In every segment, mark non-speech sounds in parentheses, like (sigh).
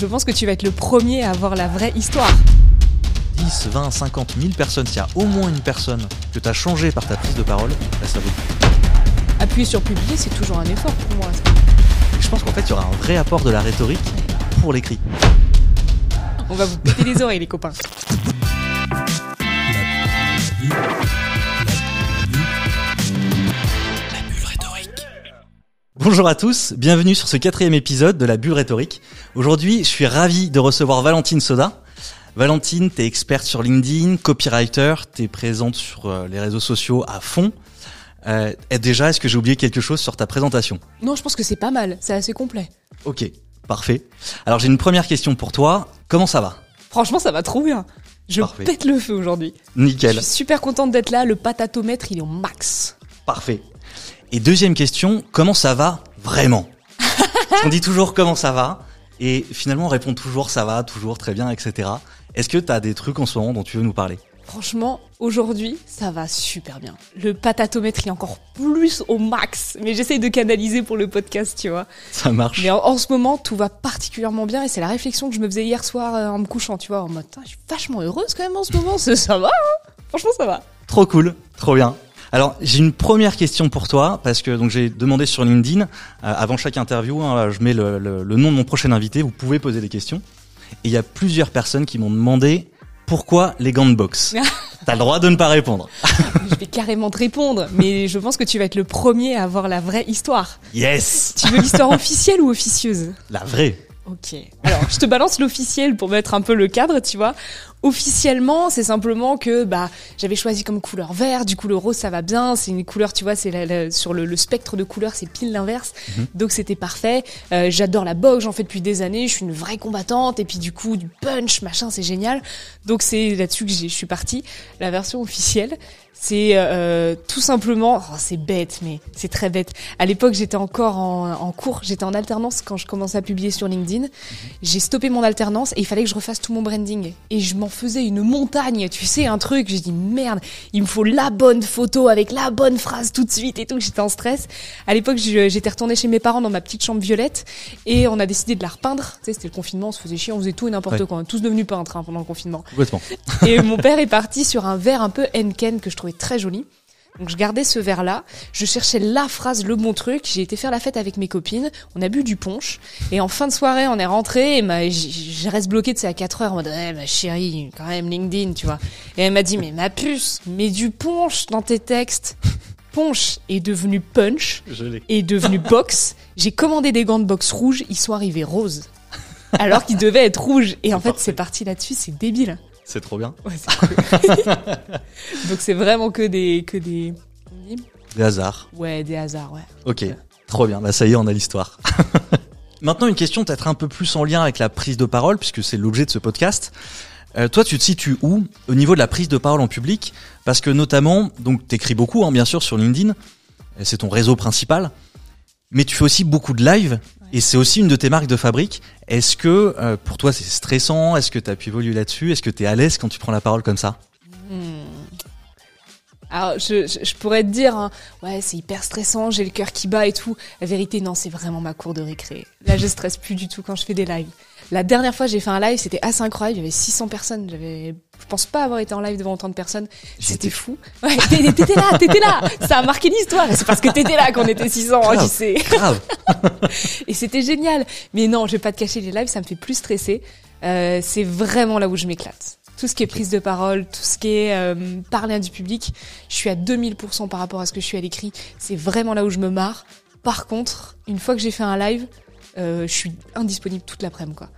Je pense que tu vas être le premier à avoir la vraie histoire. 10, 20, 50 1000 personnes, s'il y a au moins une personne que tu as changé par ta prise de parole, là, ça vaut le coup. Appuyer sur publier, c'est toujours un effort pour moi. Et je pense qu'en fait, il y aura un vrai apport de la rhétorique pour l'écrit. On va vous péter les oreilles, les copains. Bonjour à tous, bienvenue sur ce quatrième épisode de la bulle rhétorique. Aujourd'hui, je suis ravi de recevoir Valentine Soda. Valentine, t'es experte sur LinkedIn, copywriter, t'es présente sur euh, les réseaux sociaux à fond. Euh, et déjà, est-ce que j'ai oublié quelque chose sur ta présentation? Non, je pense que c'est pas mal, c'est assez complet. Ok, parfait. Alors j'ai une première question pour toi. Comment ça va? Franchement, ça va trop bien. Je Parfait. pète le feu aujourd'hui. Nickel. Je suis super contente d'être là, le patatomètre, il est au max. Parfait. Et deuxième question, comment ça va vraiment? (laughs) On dit toujours comment ça va, et finalement on répond toujours ça va, toujours très bien, etc. Est-ce que tu as des trucs en ce moment dont tu veux nous parler? Franchement, aujourd'hui, ça va super bien. Le patatomètre est encore plus au max, mais j'essaye de canaliser pour le podcast, tu vois. Ça marche. Mais en, en ce moment, tout va particulièrement bien et c'est la réflexion que je me faisais hier soir euh, en me couchant, tu vois, en mode, je suis vachement heureuse quand même en ce moment, ça, (laughs) ça va, hein franchement ça va. Trop cool, trop bien. Alors j'ai une première question pour toi parce que donc j'ai demandé sur LinkedIn euh, avant chaque interview, hein, je mets le, le- le nom de mon prochain invité, vous pouvez poser des questions. Et il y a plusieurs personnes qui m'ont demandé pourquoi les gants de boxe? (laughs) T'as le droit de ne pas répondre. (laughs) je vais carrément te répondre, mais je pense que tu vas être le premier à avoir la vraie histoire. Yes, Tu veux l'histoire officielle ou officieuse? La vraie. Ok. Alors, je te balance l'officiel pour mettre un peu le cadre, tu vois. Officiellement, c'est simplement que bah j'avais choisi comme couleur vert, du coup le rose ça va bien, c'est une couleur, tu vois, c'est la- la- sur le, le spectre de couleurs, c'est pile l'inverse. Donc c'était parfait. Euh, J'adore la boxe, j'en fais depuis des années, je suis une vraie combattante et puis du coup du punch, machin, c'est génial. Donc c'est là-dessus que je suis partie. La version officielle, c'est euh, tout simplement, oh, c'est bête, mais c'est très bête. À l'époque, j'étais encore en, en cours, j'étais en alternance quand je commençais à publier sur LinkedIn. J'ai stoppé mon alternance et il fallait que je refasse tout mon branding. Et je m'en faisais une montagne, tu sais, un truc. J'ai dit merde, il me faut la bonne photo avec la bonne phrase tout de suite et tout. J'étais en stress. À l'époque, j'étais retournée chez mes parents dans ma petite chambre violette et on a décidé de la repeindre. Tu sais, c'était le confinement, on se faisait chier, on faisait tout et n'importe Ouais. quoi. On est tous devenus peintres hein, pendant le confinement. Complètement. Et mon père est parti sur un verre un peu Henken que je trouvais très joli. Donc je gardais ce verre-là, je cherchais la phrase, le bon truc. J'ai été faire la fête avec mes copines, on a bu du punch et en fin de soirée on est rentré et ma, je reste bloqué de à 4 heures en mode eh, ma chérie quand même LinkedIn tu vois. Et elle m'a dit mais ma puce, mets du punch dans tes textes. Punch est devenu punch est devenu box. J'ai commandé des gants de boxe rouges, ils sont arrivés roses. Alors qu'ils devaient être rouges. Et en fait, c'est parti là-dessus, c'est débile. C'est trop bien. Ouais, c'est cool. (laughs) Donc c'est vraiment que des que des Des hasards. ouais des hasards ouais. Ok, trop bien. Bah ça y est, on a l'histoire. (laughs) Maintenant, une question peut-être un peu plus en lien avec la prise de parole, puisque c'est l'objet de ce podcast. Euh, toi, tu te situes où au niveau de la prise de parole en public? Parce que notamment, donc t'écris beaucoup, hein, bien sûr, sur LinkedIn. Et C'est ton réseau principal. Mais tu fais aussi beaucoup de live. Et c'est aussi une de tes marques de fabrique. Est-ce que euh, pour toi c'est stressant? Est-ce que tu as pu évoluer là-dessus? Est-ce que tu es à l'aise quand tu prends la parole comme ça? Alors je, je, je pourrais te dire hein, ouais c'est hyper stressant, j'ai le cœur qui bat et tout. La vérité non c'est vraiment ma cour de récré. Là je stresse plus du tout quand je fais des lives. La dernière fois j'ai fait un live c'était assez incroyable, il y avait 600 personnes. J'avais je pense pas avoir été en live devant autant de personnes. C'était fou. Ouais, (laughs) t'é- t'étais là, t'étais là. Ça a marqué l'histoire. C'est parce que t'étais là qu'on était 600, hein, Grave. qui sait. Grave. (laughs) Et c'était génial. Mais non, je vais pas te cacher, les lives, ça me fait plus stresser. Euh, c'est vraiment là où je m'éclate. Tout ce qui est prise de parole, tout ce qui est euh, parler à du public, je suis à 2000% par rapport à ce que je suis à l'écrit. C'est vraiment là où je me marre. Par contre, une fois que j'ai fait un live, euh, je suis indisponible toute l'après-midi, quoi.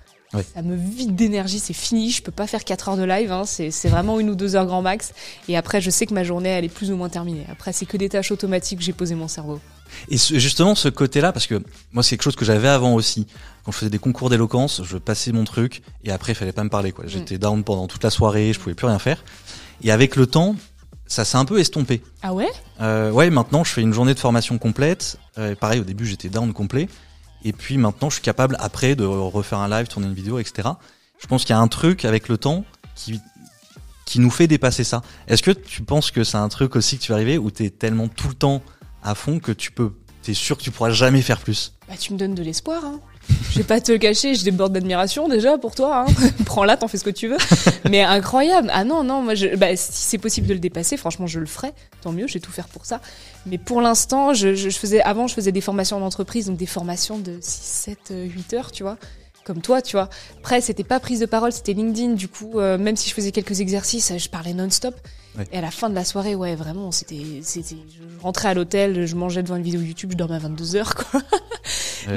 Ça me vide d'énergie, c'est fini. Je peux pas faire 4 heures de live, hein. c'est vraiment une ou deux heures grand max. Et après, je sais que ma journée, elle est plus ou moins terminée. Après, c'est que des tâches automatiques que j'ai posé mon cerveau. Et ce- justement, ce côté-là, parce que moi, c'est quelque chose que j'avais avant aussi. Quand je faisais des concours d'éloquence, je passais mon truc et après, il fallait pas me parler. quoi. J'étais down pendant toute la soirée, je pouvais plus rien faire. Et avec le temps, ça s'est un peu estompé. Ah ouais? Euh, ouais, maintenant, je fais une journée de formation complète. Euh, pareil, au début, j'étais down complet. Et puis maintenant, je suis capable, après, de refaire un live, tourner une vidéo, etc. Je pense qu'il y a un truc avec le temps qui qui nous fait dépasser ça. Est-ce que tu penses que c'est un truc aussi que tu vas arriver où t'es tellement tout le temps à fond que tu peux, t'es sûr que tu pourras jamais faire plus? Bah, tu me donnes de l'espoir. Hein. Je vais pas te le cacher, je déborde d'admiration déjà pour toi. Hein. (laughs) Prends-la, t'en fais ce que tu veux. Mais incroyable. Ah non, non, moi, je, bah, si c'est possible de le dépasser, franchement, je le ferai. Tant mieux, j'ai tout faire pour ça. Mais pour l'instant, je, je, faisais, avant, je faisais des formations en entreprise, donc des formations de 6, 7, 8 heures, tu vois comme toi, tu vois. Après, c'était pas prise de parole, c'était LinkedIn. Du coup, euh, même si je faisais quelques exercices, je parlais non-stop. Et à la fin de la soirée, ouais, vraiment, c'était, c'était, je rentrais à l'hôtel, je mangeais devant une vidéo YouTube, je dormais à 22 heures, quoi.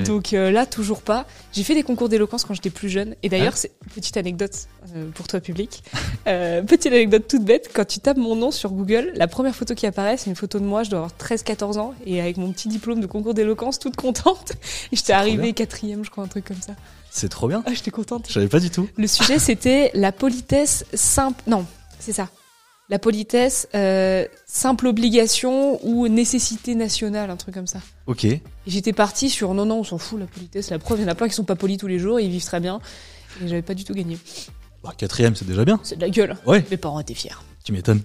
Donc euh, là, toujours pas. J'ai fait des concours d'éloquence quand j'étais plus jeune. Et d'ailleurs, c'est petite anecdote euh, pour toi public. (laughs) petite anecdote toute bête. Quand tu tapes mon nom sur Google, la première photo qui apparaît, c'est une photo de moi. Je dois avoir 13-14 ans et avec mon petit diplôme de concours d'éloquence, toute contente. (laughs) Et j'étais arrivée quatrième, je crois, un truc comme ça. C'est trop bien. Ah, j'étais contente. Je savais pas du tout. Le sujet, c'était la politesse simple. Non, c'est ça. La politesse, euh, simple obligation ou nécessité nationale, un truc comme ça. Ok. Et j'étais partie sur non, non, on s'en fout, la politesse. La preuve, il y en a plein qui sont pas polis tous les jours et ils vivent très bien. Et j'avais pas du tout gagné. Bah, quatrième, c'est déjà bien. C'est de la gueule. Ouais. Mes parents étaient fiers. Tu m'étonnes.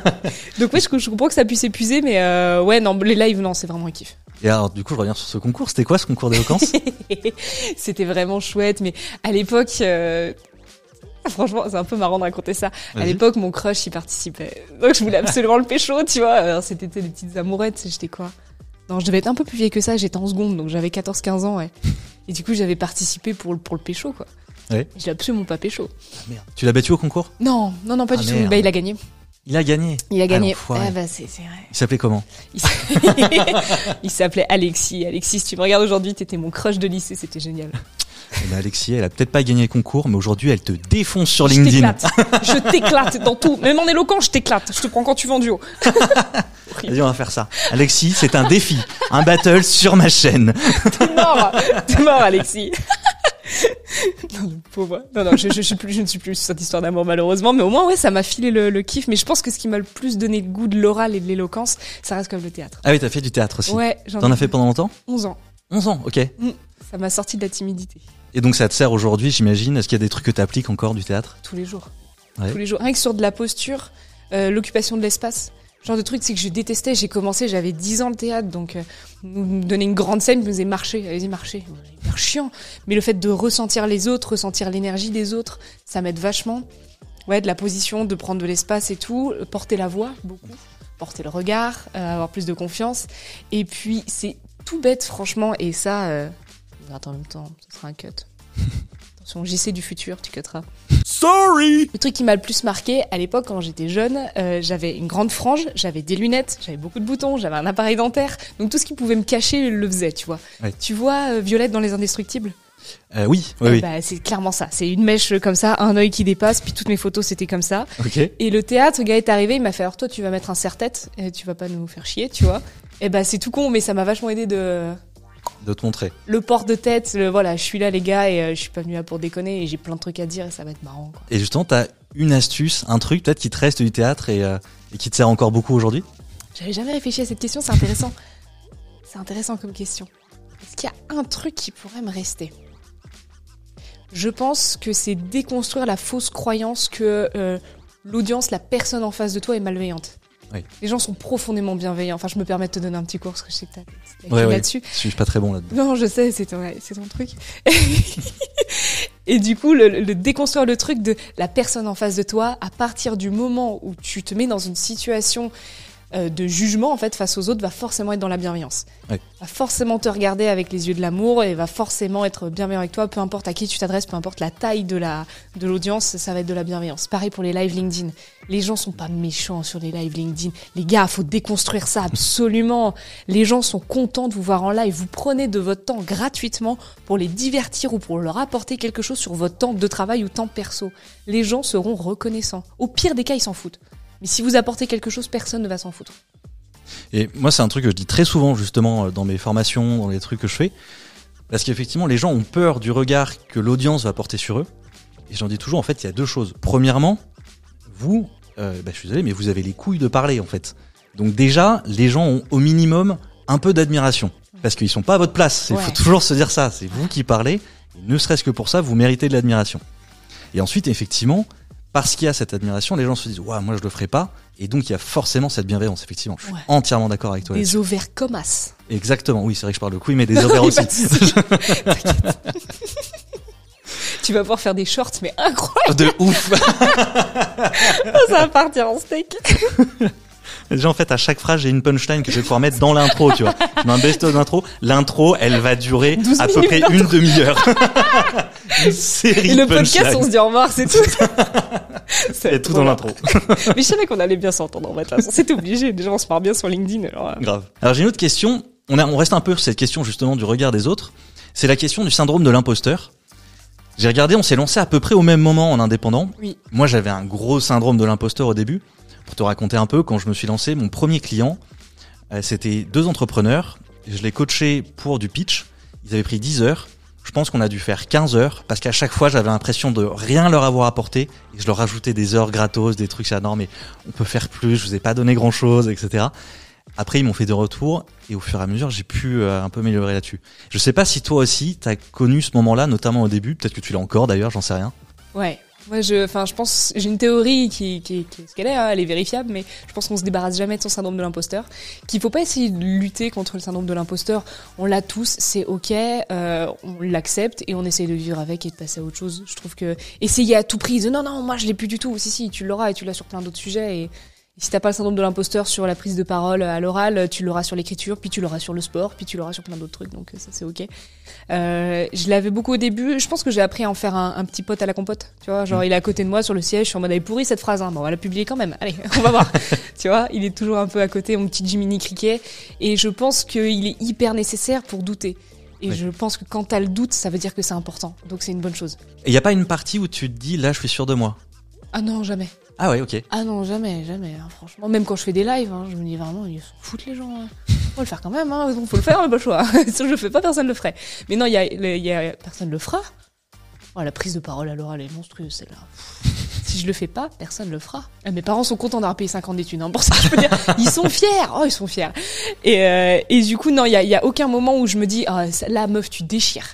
(laughs) Donc, oui, je, je, comprends que ça puisse épuiser, mais euh, ouais, non, les lives, non, c'est vraiment un kiff. Et alors, du coup, je reviens sur ce concours. C'était quoi ce concours d'éloquence? (laughs) C'était vraiment chouette, mais à l'époque, euh... (laughs) franchement, c'est un peu marrant de raconter ça. À l'époque, mon crush y participait. Donc, je voulais (laughs) absolument le pécho, tu vois. Alors, c'était des petites amourettes. J'étais quoi? Non, je devais être un peu plus vieille que ça. J'étais en seconde, donc j'avais 14-15 ans, ouais. (laughs) Et du coup, j'avais participé pour, pour le pécho, quoi. Ouais. Je l'ai absolument pas pécho. Ah, merde. Tu l'as battu au concours? Non, non, non, pas Ah, du merde. tout. Bah, il a gagné. Il a gagné. Il a Ah, gagné. l'enfoiré. Ah, bah, c'est vrai. Il s'appelait comment? Il s'appelait Alexis. Alexis, si tu me regardes aujourd'hui, t'étais mon crush de lycée, c'était génial. Eh ben, Alexis, elle a peut-être pas gagné le concours, mais aujourd'hui, elle te défonce sur Je LinkedIn. (laughs) Je t'éclate dans tout. Même en éloquent, je t'éclate. Je te prends quand tu vends du haut. (laughs) Vas-y, on va faire ça. Alexis, c'est un défi, un battle sur ma chaîne. (laughs) T'es mort. T'es mort, Alexis. Non, non, pauvre. Non, non, je, je, suis plus, je ne suis plus sur cette histoire d'amour, malheureusement. Mais au moins, ouais, ça m'a filé le, le kiff. Mais je pense que ce qui m'a le plus donné le goût de l'oral et de l'éloquence, ça reste comme le théâtre. Ah oui, t'as fait du théâtre aussi. Ouais, j'en T'en as fait pendant longtemps? 11 ans. 11 ans, ok. Ça m'a sorti de la timidité. Et donc ça te sert aujourd'hui, j'imagine. Est-ce qu'il y a des trucs que t'appliques encore du théâtre? Tous les jours. Ouais. Tous les jours. Rien que sur de la posture, euh, l'occupation de l'espace. Genre de truc, c'est que je détestais. J'ai commencé, j'avais 10 ans le théâtre, donc euh, nous donner une grande scène, me faisait marcher. Allez-y, marcher. Hyper chiant. Mais le fait de ressentir les autres, ressentir l'énergie des autres, ça m'aide vachement. Ouais, de la position, de prendre de l'espace et tout. Euh, Porter la voix, beaucoup. Porter le regard, euh, avoir plus de confiance. Et puis, c'est tout bête, franchement. Et ça. Attends, en même temps, ce sera un cut. (laughs) Attention, JC du futur, tu cutteras. Sorry Le truc qui m'a le plus marqué à l'époque quand j'étais jeune, euh, j'avais une grande frange, j'avais des lunettes, j'avais beaucoup de boutons, j'avais un appareil dentaire, donc tout ce qui pouvait me cacher le faisait, tu vois. Ouais. Tu vois euh, Violette dans Les Indestructibles? Euh, Oui, oui, Eh oui. bah, C'est clairement ça, c'est une mèche comme ça, un œil qui dépasse, puis toutes mes photos c'était comme ça. Ok. Et le théâtre, le gars est arrivé, il m'a fait alors toi tu vas mettre un serre-tête, et tu vas pas nous faire chier, tu vois. Et bah c'est tout con, mais ça m'a vachement aidé de De te montrer. le port de tête, le, voilà, je suis là les gars et euh, je suis pas venu là pour déconner et j'ai plein de trucs à dire et ça va être marrant. Quoi. Et justement, t'as une astuce, un truc peut-être qui te reste du théâtre et, euh, et qui te sert encore beaucoup aujourd'hui? J'avais jamais réfléchi à cette question, c'est intéressant. (laughs) c'est intéressant comme question. Est-ce qu'il y a un truc qui pourrait me rester? Je pense que c'est déconstruire la fausse croyance que euh, l'audience, la personne en face de toi est malveillante. Oui. Les gens sont profondément bienveillants. Enfin, je me permets de te donner un petit cours parce que je sais que t'as t'as Ouais, ouais. là-dessus. Je suis pas très bon là-dedans. Non, je sais, c'est ton, ouais, ton truc. (laughs) Et du coup, le, le déconstruire le truc de la personne en face de toi, à partir du moment où tu te mets dans une situation euh, de jugement en fait face aux autres, va forcément être dans la bienveillance. Ouais. Va forcément te regarder avec les yeux de l'amour et va forcément être bienveillant avec toi, peu importe à qui tu t'adresses, peu importe la taille de la de l'audience, ça va être de la bienveillance. Pareil pour les lives LinkedIn. Les gens sont pas méchants sur les lives LinkedIn. Les gars, faut déconstruire ça absolument. Les gens sont contents de vous voir en live. Vous prenez de votre temps gratuitement pour les divertir ou pour leur apporter quelque chose sur votre temps de travail ou temps perso. Les gens seront reconnaissants. Au pire des cas, ils s'en foutent. Mais si vous apportez quelque chose, personne ne va s'en foutre. Et moi, c'est un truc que je dis très souvent, justement, euh, dans mes formations, dans les trucs que je fais. Parce qu'effectivement, les gens ont peur du regard que l'audience va porter sur eux. Et j'en dis toujours, en fait, il y a deux choses. Premièrement, vous, euh, bah, je suis désolé, mais vous avez les couilles de parler, en fait. Donc déjà, les gens ont au minimum un peu d'admiration. Parce qu'ils sont pas à votre place. Il Ouais. faut toujours se dire ça. C'est vous qui parlez. Et ne serait-ce que pour ça, vous méritez de l'admiration. Et ensuite, effectivement, parce qu'il y a cette admiration, les gens se disent, ouais, moi je le ferai pas. Et donc il y a forcément cette bienveillance, effectivement. Je suis Ouais. entièrement d'accord avec toi. Des ovaires comme as. Exactement, oui, c'est vrai que je parle de couilles, mais des (laughs) ovaires Oui, aussi. (laughs) tu vas pouvoir faire des shorts, mais incroyable, de ouf. (laughs) ça va partir en steak. Déjà, en fait, à chaque phrase, j'ai une punchline que je vais pouvoir mettre dans l'intro, tu vois. Je mets un best-of d'intro. L'intro, elle va durer 12 à peu près une demi-heure. (laughs) une série Et le podcast, on se dit au revoir, c'est tout. (laughs) C'est tout dans l'intro. (laughs) Mais je savais qu'on allait bien s'entendre en fait. C'était obligé. Déjà, on se parle bien sur LinkedIn. Alors, euh, Grave. Alors, j'ai une autre question. On, a, on reste un peu sur cette question, justement, du regard des autres. C'est la question du syndrome de l'imposteur. J'ai regardé, on s'est lancé à peu près au même moment en indépendant. Oui. Moi, j'avais un gros syndrome de l'imposteur au début. Pour te raconter un peu, quand je me suis lancé, mon premier client, euh, c'était deux entrepreneurs. Je les coachais pour du pitch. Ils avaient pris 10 heures. Je pense qu'on a dû faire 15 heures parce qu'à chaque fois, j'avais l'impression de rien leur avoir apporté et je leur rajoutais des heures gratos, des trucs, ça, non, mais on peut faire plus, je vous ai pas donné grand chose, etc. Après, ils m'ont fait des retours et au fur et à mesure, j'ai pu euh, un peu améliorer là-dessus. Je sais pas si toi aussi, t'as connu ce moment-là, notamment au début. Peut-être que tu l'as encore d'ailleurs, j'en sais rien. Ouais. Moi, je, enfin, je pense, j'ai une théorie qui, qui, est ce qu'elle est, hein, elle est vérifiable, mais je pense qu'on se débarrasse jamais de son syndrome de l'imposteur. Qu'il faut pas essayer de lutter contre le syndrome de l'imposteur. On l'a tous, c'est ok, euh, on l'accepte et on essaye de vivre avec et de passer à autre chose. Je trouve que essayer à tout prix de non, non, moi je l'ai plus du tout. Si, si, tu l'auras et tu l'as sur plein d'autres sujets et, et si t'as pas le syndrome de l'imposteur sur la prise de parole à l'oral, tu l'auras sur l'écriture, puis tu l'auras sur le sport, puis tu l'auras sur plein d'autres trucs, donc ça c'est ok. Euh, je l'avais beaucoup au début. Je pense que j'ai appris à en faire un, un petit pote à la compote. Tu vois, genre Mm. il est à côté de moi sur le siège. Je suis en mode elle est pourrie cette phrase. Hein. Bon, on va la publier quand même. Allez, (laughs) on va voir. (laughs) tu vois, il est toujours un peu à côté, mon petit Jiminy Cricket. Et je pense qu'il est hyper nécessaire pour douter. Et Oui. je pense que quand t'as le doute, ça veut dire que c'est important. Donc c'est une bonne chose. Et y a pas une partie où tu te dis, là, je suis sûr de moi? Ah non, jamais. Ah ouais, ok. Ah non, jamais, jamais. hein, franchement, même quand je fais des lives, hein, je me dis vraiment, ils s'en foutent les gens. Hein. Faut le faire quand même. Hein. Faut le faire, on n'a pas le choix. (laughs) si je le fais pas, personne le ferait. Mais non, il y a, y a personne le fera. Oh, la prise de parole à l'oral est monstrueuse, celle-là. Si je le fais pas, personne le fera. Ah, Mes parents sont contents d'avoir payé 5 ans d'études, hein, pour ça je peux dire. Ils sont fiers. Oh, ils sont fiers. Et, euh, et du coup, non, il y a, il y a aucun moment où je me dis, ah, ça- là, meuf, tu déchires.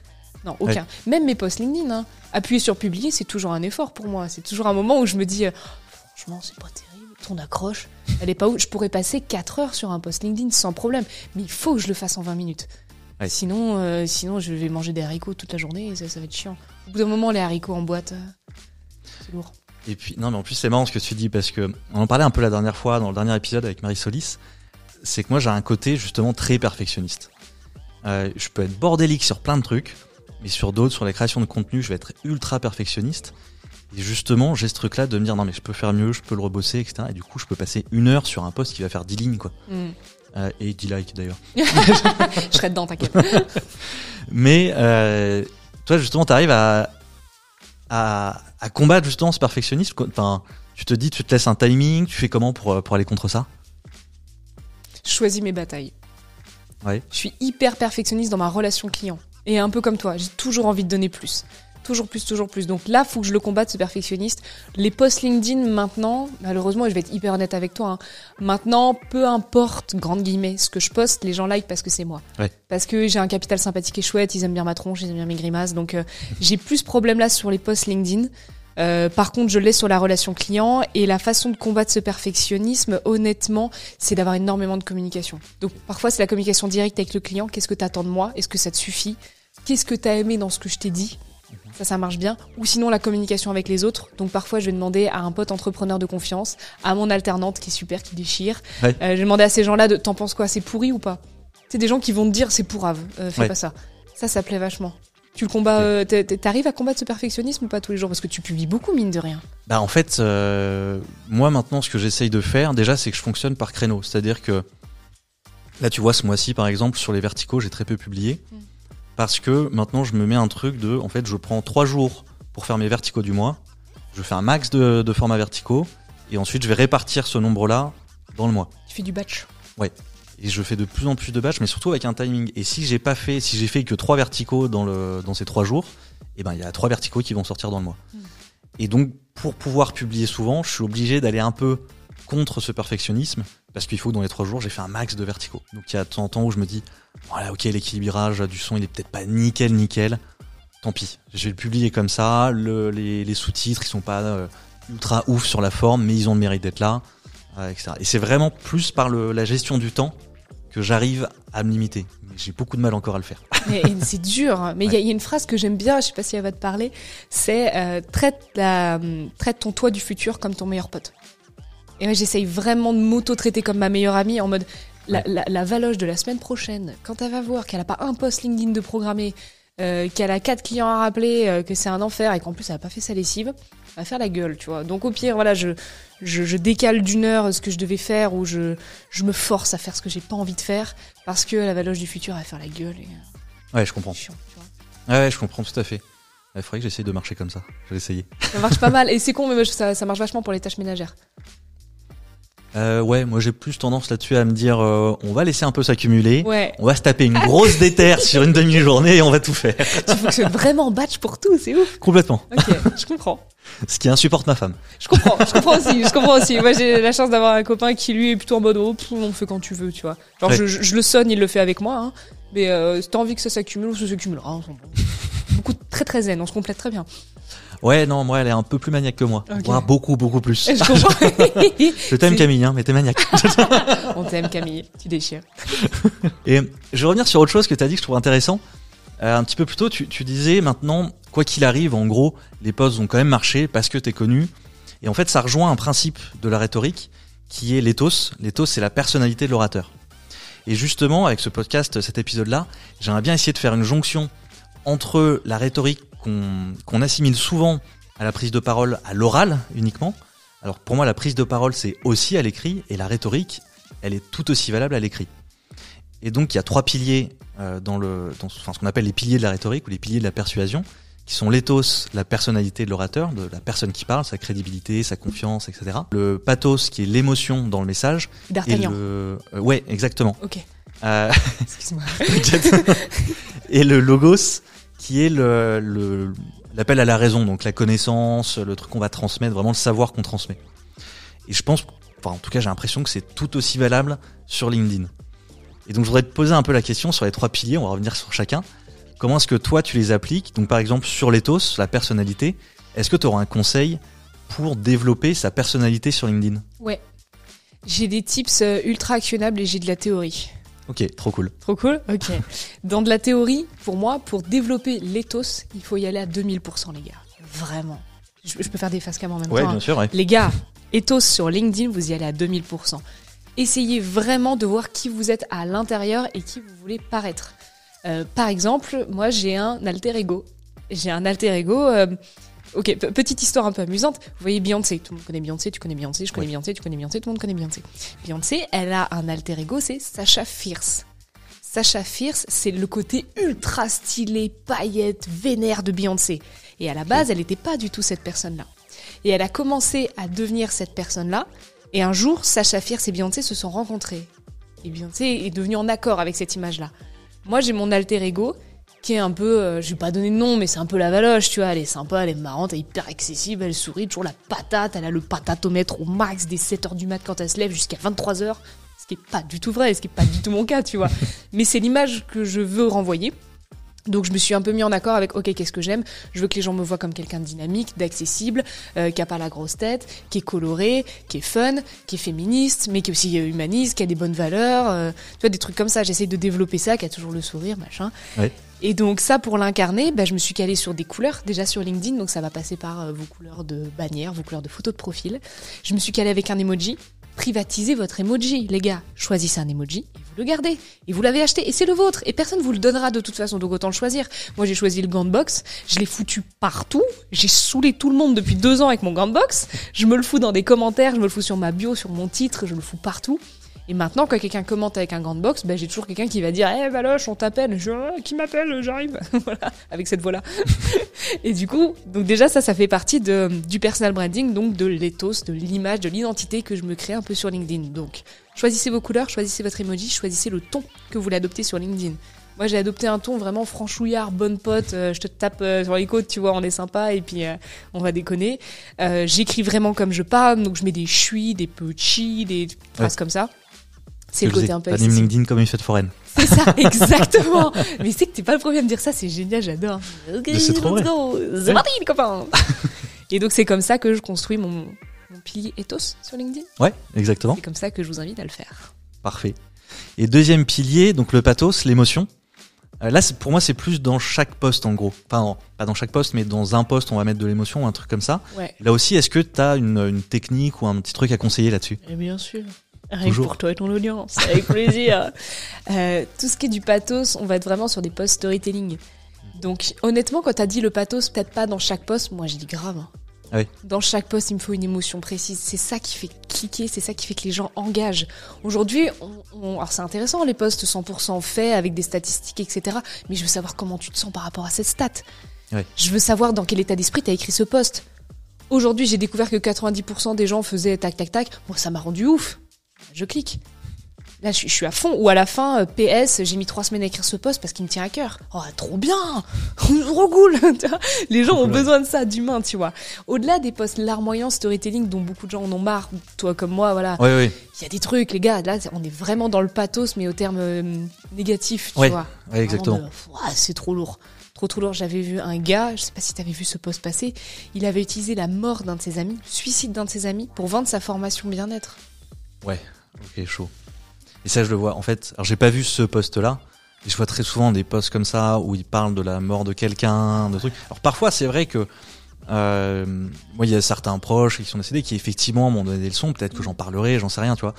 Non, aucun. Même mes posts LinkedIn, hein, appuyer sur publier, c'est toujours un effort pour moi. C'est toujours un moment où je me dis, euh, franchement, c'est pas terrible. Ton accroche, elle est pas où Je pourrais passer 4 heures sur un post LinkedIn sans problème. Mais il faut que je le fasse en 20 minutes. Ouais. Sinon, euh, sinon, je vais manger des haricots toute la journée et ça, ça va être chiant. Au bout d'un moment, les haricots en boîte, euh, c'est lourd. Et puis, non, mais en plus, c'est marrant ce que tu dis parce que on en parlait un peu la dernière fois dans le dernier épisode avec Marie Solis. C'est que moi, j'ai un côté justement très perfectionniste. Euh, je peux être bordélique sur plein de trucs, mais sur d'autres, sur la création de contenu, je vais être ultra perfectionniste. Et justement, j'ai ce truc-là de me dire non, mais je peux faire mieux, je peux le rebosser, etc. Et du coup, je peux passer une heure sur un post qui va faire 10 lignes, quoi. Hmm. Euh, et 10 likes d'ailleurs. (laughs) je serai dedans, t'inquiète. (laughs) Mais euh, toi, justement, tu arrives à, à, à combattre justement ce perfectionnisme. Enfin, tu te dis, tu te laisses un timing, tu fais comment pour, euh, pour aller contre ça? Je choisis mes batailles. Ouais. Je suis hyper perfectionniste dans ma relation client. Et un peu comme toi, j'ai toujours envie de donner plus. Toujours plus, toujours plus. Donc là, faut que je le combatte, ce perfectionniste. Les posts LinkedIn, maintenant, malheureusement, et je vais être hyper honnête avec toi, hein, maintenant, peu importe, grande guillemets, ce que je poste, les gens like parce que c'est moi. Ouais. Parce que j'ai un capital sympathique et chouette, ils aiment bien ma tronche, ils aiment bien mes grimaces. Donc euh, (laughs) j'ai plus ce problème-là sur les posts LinkedIn. Euh, par contre, je l'ai sur la relation client et la façon de combattre ce perfectionnisme, honnêtement, c'est d'avoir énormément de communication. Donc parfois, c'est la communication directe avec le client. Qu'est-ce que tu attends de moi? Est-ce que ça te suffit? Qu'est-ce que tu as aimé dans ce que je t'ai dit? Ça, ça marche bien. Ou sinon, la communication avec les autres. Donc, parfois, je vais demander à un pote entrepreneur de confiance, à mon alternante qui est super, qui déchire. Ouais. Euh, je vais demander à ces gens-là de t'en penses quoi? C'est pourri ou pas? C'est des gens qui vont te dire c'est pourrave, euh, fais Ouais. pas ça. Ça, ça plaît vachement. Tu le combats, euh, t'arrives à combattre ce perfectionnisme ou pas tous les jours? Parce que tu publies beaucoup, mine de rien. Bah en fait, euh, moi maintenant, ce que j'essaye de faire, déjà, c'est que je fonctionne par créneau. C'est-à-dire que là, tu vois, ce mois-ci, par exemple, sur les verticaux, j'ai très peu publié Mm. Parce que maintenant, je me mets un truc de, en fait, je prends trois jours pour faire mes verticaux du mois. Je fais un max de, de formats verticaux et ensuite, je vais répartir ce nombre-là dans le mois. Tu fais du batch. Et je fais de plus en plus de batchs, mais surtout avec un timing. Et si j'ai pas fait, si j'ai fait que trois verticaux dans le dans ces trois jours, et ben il y a trois verticaux qui vont sortir dans le mois. Mm. Et donc pour pouvoir publier souvent, je suis obligé d'aller un peu contre ce perfectionnisme parce qu'il faut que dans les trois jours j'ai fait un max de verticaux. Donc il y a de temps en temps où je me dis voilà ok l'équilibrage du son il est peut-être pas nickel nickel, tant pis, je vais le publier comme ça. Le, les, les sous-titres ils sont pas euh, ultra ouf sur la forme, mais ils ont le mérite d'être là, euh, etc. Et c'est vraiment plus par le, la gestion du temps que j'arrive à me limiter. J'ai beaucoup de mal encore à le faire. (laughs) C'est dur. hein. Mais il y, a- il y a une phrase que j'aime bien, je sais pas si elle va te parler, c'est euh, traite, la, traite ton toi du futur comme ton meilleur pote. Et moi, j'essaye vraiment de m'auto-traiter comme ma meilleure amie en mode la, la, la valoche de la semaine prochaine, quand elle va voir qu'elle a pas un post LinkedIn de programmer, euh, qu'elle a quatre clients à rappeler, euh, que c'est un enfer et qu'en plus elle a pas fait sa lessive, elle va faire la gueule, tu vois. Donc au pire, voilà, je, je, je décale d'une heure ce que je devais faire ou je, je me force à faire ce que j'ai pas envie de faire parce que la valoche du futur elle va faire la gueule et euh, Ouais, je comprends. c'est chiant, tu vois. Ouais, ouais, je comprends tout à fait. Il faudrait que j'essaye de marcher comme ça. Je vais essayer. Ça marche pas mal et c'est con mais ça marche vachement pour les tâches ménagères. Euh, ouais, moi j'ai plus tendance là-dessus à me dire, euh, on va laisser un peu s'accumuler. Ouais, On va se taper une grosse (laughs) déterre sur une demi-journée et on va tout faire. tu fonctionnes vraiment batch pour tout, c'est ouf. Complètement. Ok, je comprends. (laughs) Ce qui insupporte ma femme. Je comprends, je comprends aussi, je comprends aussi. Moi, j'ai la chance d'avoir un copain qui, lui, est plutôt en mode, oh, pff, on fait quand tu veux, tu vois. Genre, Ouais. je, je- je le sonne, il le fait avec moi, hein. Mais euh, si t'as envie que ça s'accumule, ça s'accumulera. (laughs) Beaucoup très très zen, on se complète très bien. Ouais, non, moi elle est un peu plus maniaque que moi. Voire beaucoup, beaucoup plus. Je comprends. (laughs) Je t'aime Camille, hein, mais t'es maniaque. (laughs) on t'aime Camille, tu déchires. Et je vais revenir sur autre chose que tu as dit que je trouve intéressant. Euh, un petit peu plus tôt, tu, tu disais maintenant, quoi qu'il arrive, en gros, les posts ont quand même marché parce que t'es connu. Et en fait, ça rejoint un principe de la rhétorique qui est l'éthos. L'éthos, c'est la personnalité de l'orateur. Et justement, avec ce podcast, cet épisode-là, j'aimerais bien essayer de faire une jonction entre la rhétorique qu'on assimile souvent à la prise de parole à l'oral uniquement. Alors pour moi, la prise de parole, c'est aussi à l'écrit, et la rhétorique, elle est tout aussi valable à l'écrit. Et donc, il y a trois piliers euh, dans, le, dans enfin, ce qu'on appelle les piliers de la rhétorique ou les piliers de la persuasion, qui sont l'éthos, la personnalité de l'orateur, de la personne qui parle, sa crédibilité, sa confiance, etc. Le pathos, qui est l'émotion dans le message. D'Artagnan. le... euh, ouais, exactement. Ok, Euh, (laughs) excuse-moi. et le logos, qui est l'appel à la raison, donc la connaissance, le truc qu'on va transmettre, vraiment le savoir qu'on transmet. Et je pense, enfin en tout cas j'ai l'impression que c'est tout aussi valable sur LinkedIn. Et donc je voudrais te poser un peu la question sur les trois piliers, on va revenir sur chacun. Comment est-ce que toi tu les appliques? Donc par exemple sur l'éthos, la personnalité, est-ce que tu auras un conseil pour développer sa personnalité sur LinkedIn? Ouais. J'ai des tips euh, ultra actionnables et j'ai de la théorie. Ok, trop cool. Trop cool Ok. Dans de la théorie, pour moi, pour développer l'éthos, il faut y aller à 2000%, les gars. Vraiment. Je, je peux faire des face cam en même Ouais, temps. hein. bien sûr, ouais. Les gars, ethos sur LinkedIn, vous y allez à 2000%. Essayez vraiment de voir qui vous êtes à l'intérieur et qui vous voulez paraître. Euh, par exemple, moi j'ai un alter ego. J'ai un alter ego. euh, ok, pe- petite histoire un peu amusante. Vous voyez Beyoncé, tout le monde connaît Beyoncé, tu connais Beyoncé, je connais Ouais. Beyoncé, tu connais Beyoncé, tout le monde connaît Beyoncé. Beyoncé, elle a un alter ego, c'est Sacha Fierce. Sacha Fierce, c'est le côté ultra stylé, paillette, vénère de Beyoncé. Et à la base, elle n'était pas du tout cette personne-là. Et elle a commencé à devenir cette personne-là. Et un jour, Sacha Fierce et Beyoncé se sont rencontrés. Et Beyoncé est devenue en accord avec cette image-là. Moi, j'ai mon alter ego qui est un peu, euh, je vais pas donner de nom, mais c'est un peu la valoche, tu vois. Elle est sympa, elle est marrante, elle est hyper accessible, elle sourit, toujours la patate, elle a le patatomètre au max des 7h du mat quand elle se lève jusqu'à 23h. Ce qui est pas du tout vrai, ce qui est pas du tout mon cas, tu vois. (laughs) Mais c'est l'image que je veux renvoyer. Donc je me suis un peu mis en accord avec ok qu'est-ce que j'aime? Je veux que les gens me voient comme quelqu'un de dynamique, d'accessible, euh, qui a pas la grosse tête, qui est coloré, qui est fun, qui est féministe, mais qui est aussi euh, humaniste, qui a des bonnes valeurs, euh, tu vois des trucs comme ça. J'essaye de développer ça, qui a toujours le sourire, machin. Ouais. Et donc ça pour l'incarner, bah, je me suis calée sur des couleurs déjà sur LinkedIn, donc ça va passer par euh, vos couleurs de bannière, vos couleurs de photos de profil. Je me suis calée avec un emoji. Privatisez votre emoji, les gars. Choisissez un emoji et vous le gardez. Et vous l'avez acheté et c'est le vôtre. Et personne vous le donnera de toute façon, donc autant le choisir. Moi j'ai choisi le gant de box, je l'ai foutu partout. J'ai saoulé tout le monde depuis deux ans avec mon gant de box. Je me le fous dans des commentaires, je me le fous sur ma bio, sur mon titre, je le fous partout. Et maintenant, quand quelqu'un commente avec un gant de box, bah, j'ai toujours quelqu'un qui va dire Eh Valoche, on t'appelle. Je Ah, Qui m'appelle J'arrive. (laughs) voilà, avec cette voix-là. (laughs) et du coup, donc déjà, ça, ça fait partie de, du personal branding, donc de l'éthos, de l'image, de l'identité que je me crée un peu sur LinkedIn. Donc, choisissez vos couleurs, choisissez votre emoji, choisissez le ton que vous voulez adopter sur LinkedIn. Moi, j'ai adopté un ton vraiment franchouillard, bonne pote. euh, je te tape euh, sur les côtes, tu vois, on est sympa et puis euh, on va déconner. Euh, J'écris vraiment comme je parle, donc je mets des chuis, des petits, des phrases comme ça. C'est le côté un peu accessible. LinkedIn comme une fête foraine. C'est ça, (laughs) exactement. Mais c'est que t'es pas le premier à me dire ça, c'est génial, j'adore. Ok, c'est trop let's vrai. go. C'est parti, les copains. (laughs) Et donc c'est comme ça que je construis mon, mon pilier ethos sur LinkedIn. Ouais, exactement. C'est comme ça que je vous invite à le faire. Parfait. Et deuxième pilier, donc le pathos, l'émotion. Euh, là, pour moi, c'est plus dans chaque poste en gros. Enfin, non, pas dans chaque poste, mais dans un poste, on va mettre de l'émotion, un truc comme ça. Ouais. Là aussi, est-ce que tu as une, une technique ou un petit truc à conseiller là-dessus? Bien sûr. Rien Toujours. pour toi et ton audience, avec plaisir. (laughs) Euh, tout ce qui est du pathos, on va être vraiment sur des posts storytelling. Donc honnêtement, quand t'as dit le pathos, peut-être pas dans chaque post, moi j'ai dit grave. hein. Ah oui. Dans chaque post, il me faut une émotion précise. C'est ça qui fait cliquer, c'est ça qui fait que les gens engagent. Aujourd'hui, on, on- alors c'est intéressant les posts 100% faits avec des statistiques, etc. Mais je veux savoir comment tu te sens par rapport à cette stat. Je veux savoir dans quel état d'esprit t'as écrit ce post. Aujourd'hui, j'ai découvert que 90% des gens faisaient tac tac tac. Moi, ça m'a rendu ouf. Je clique. Là, je, suis- à fond. Ou à la fin, euh, PS, j'ai mis trois semaines à écrire ce post parce qu'il me tient à cœur. Oh, trop bien (laughs) Trop cool (laughs) Les gens ont besoin de ça, d'humain, tu vois. Au-delà des posts larmoyants, storytelling, dont beaucoup de gens en ont marre, toi comme moi, voilà. Ouais, ouais, Il y a des trucs, les gars, là, on est vraiment dans le pathos, mais au terme euh, négatif, tu vois. ouais, exactement. C'est trop lourd. Trop trop lourd. J'avais vu un gars, je sais pas si t'avais vu ce post passer, il avait utilisé la mort d'un de ses amis, le suicide d'un de ses amis, pour vendre sa formation bien-être. Ouais, ok, chaud. Et ça, je le vois. En fait, alors j'ai pas vu ce poste-là. Et je vois très souvent des posts comme ça où ils parlent de la mort de quelqu'un, de trucs. Alors parfois, c'est vrai que euh, moi, il y a certains proches qui sont décédés qui effectivement m'ont donné des leçons. Peut-être que j'en parlerai, j'en sais rien, tu vois.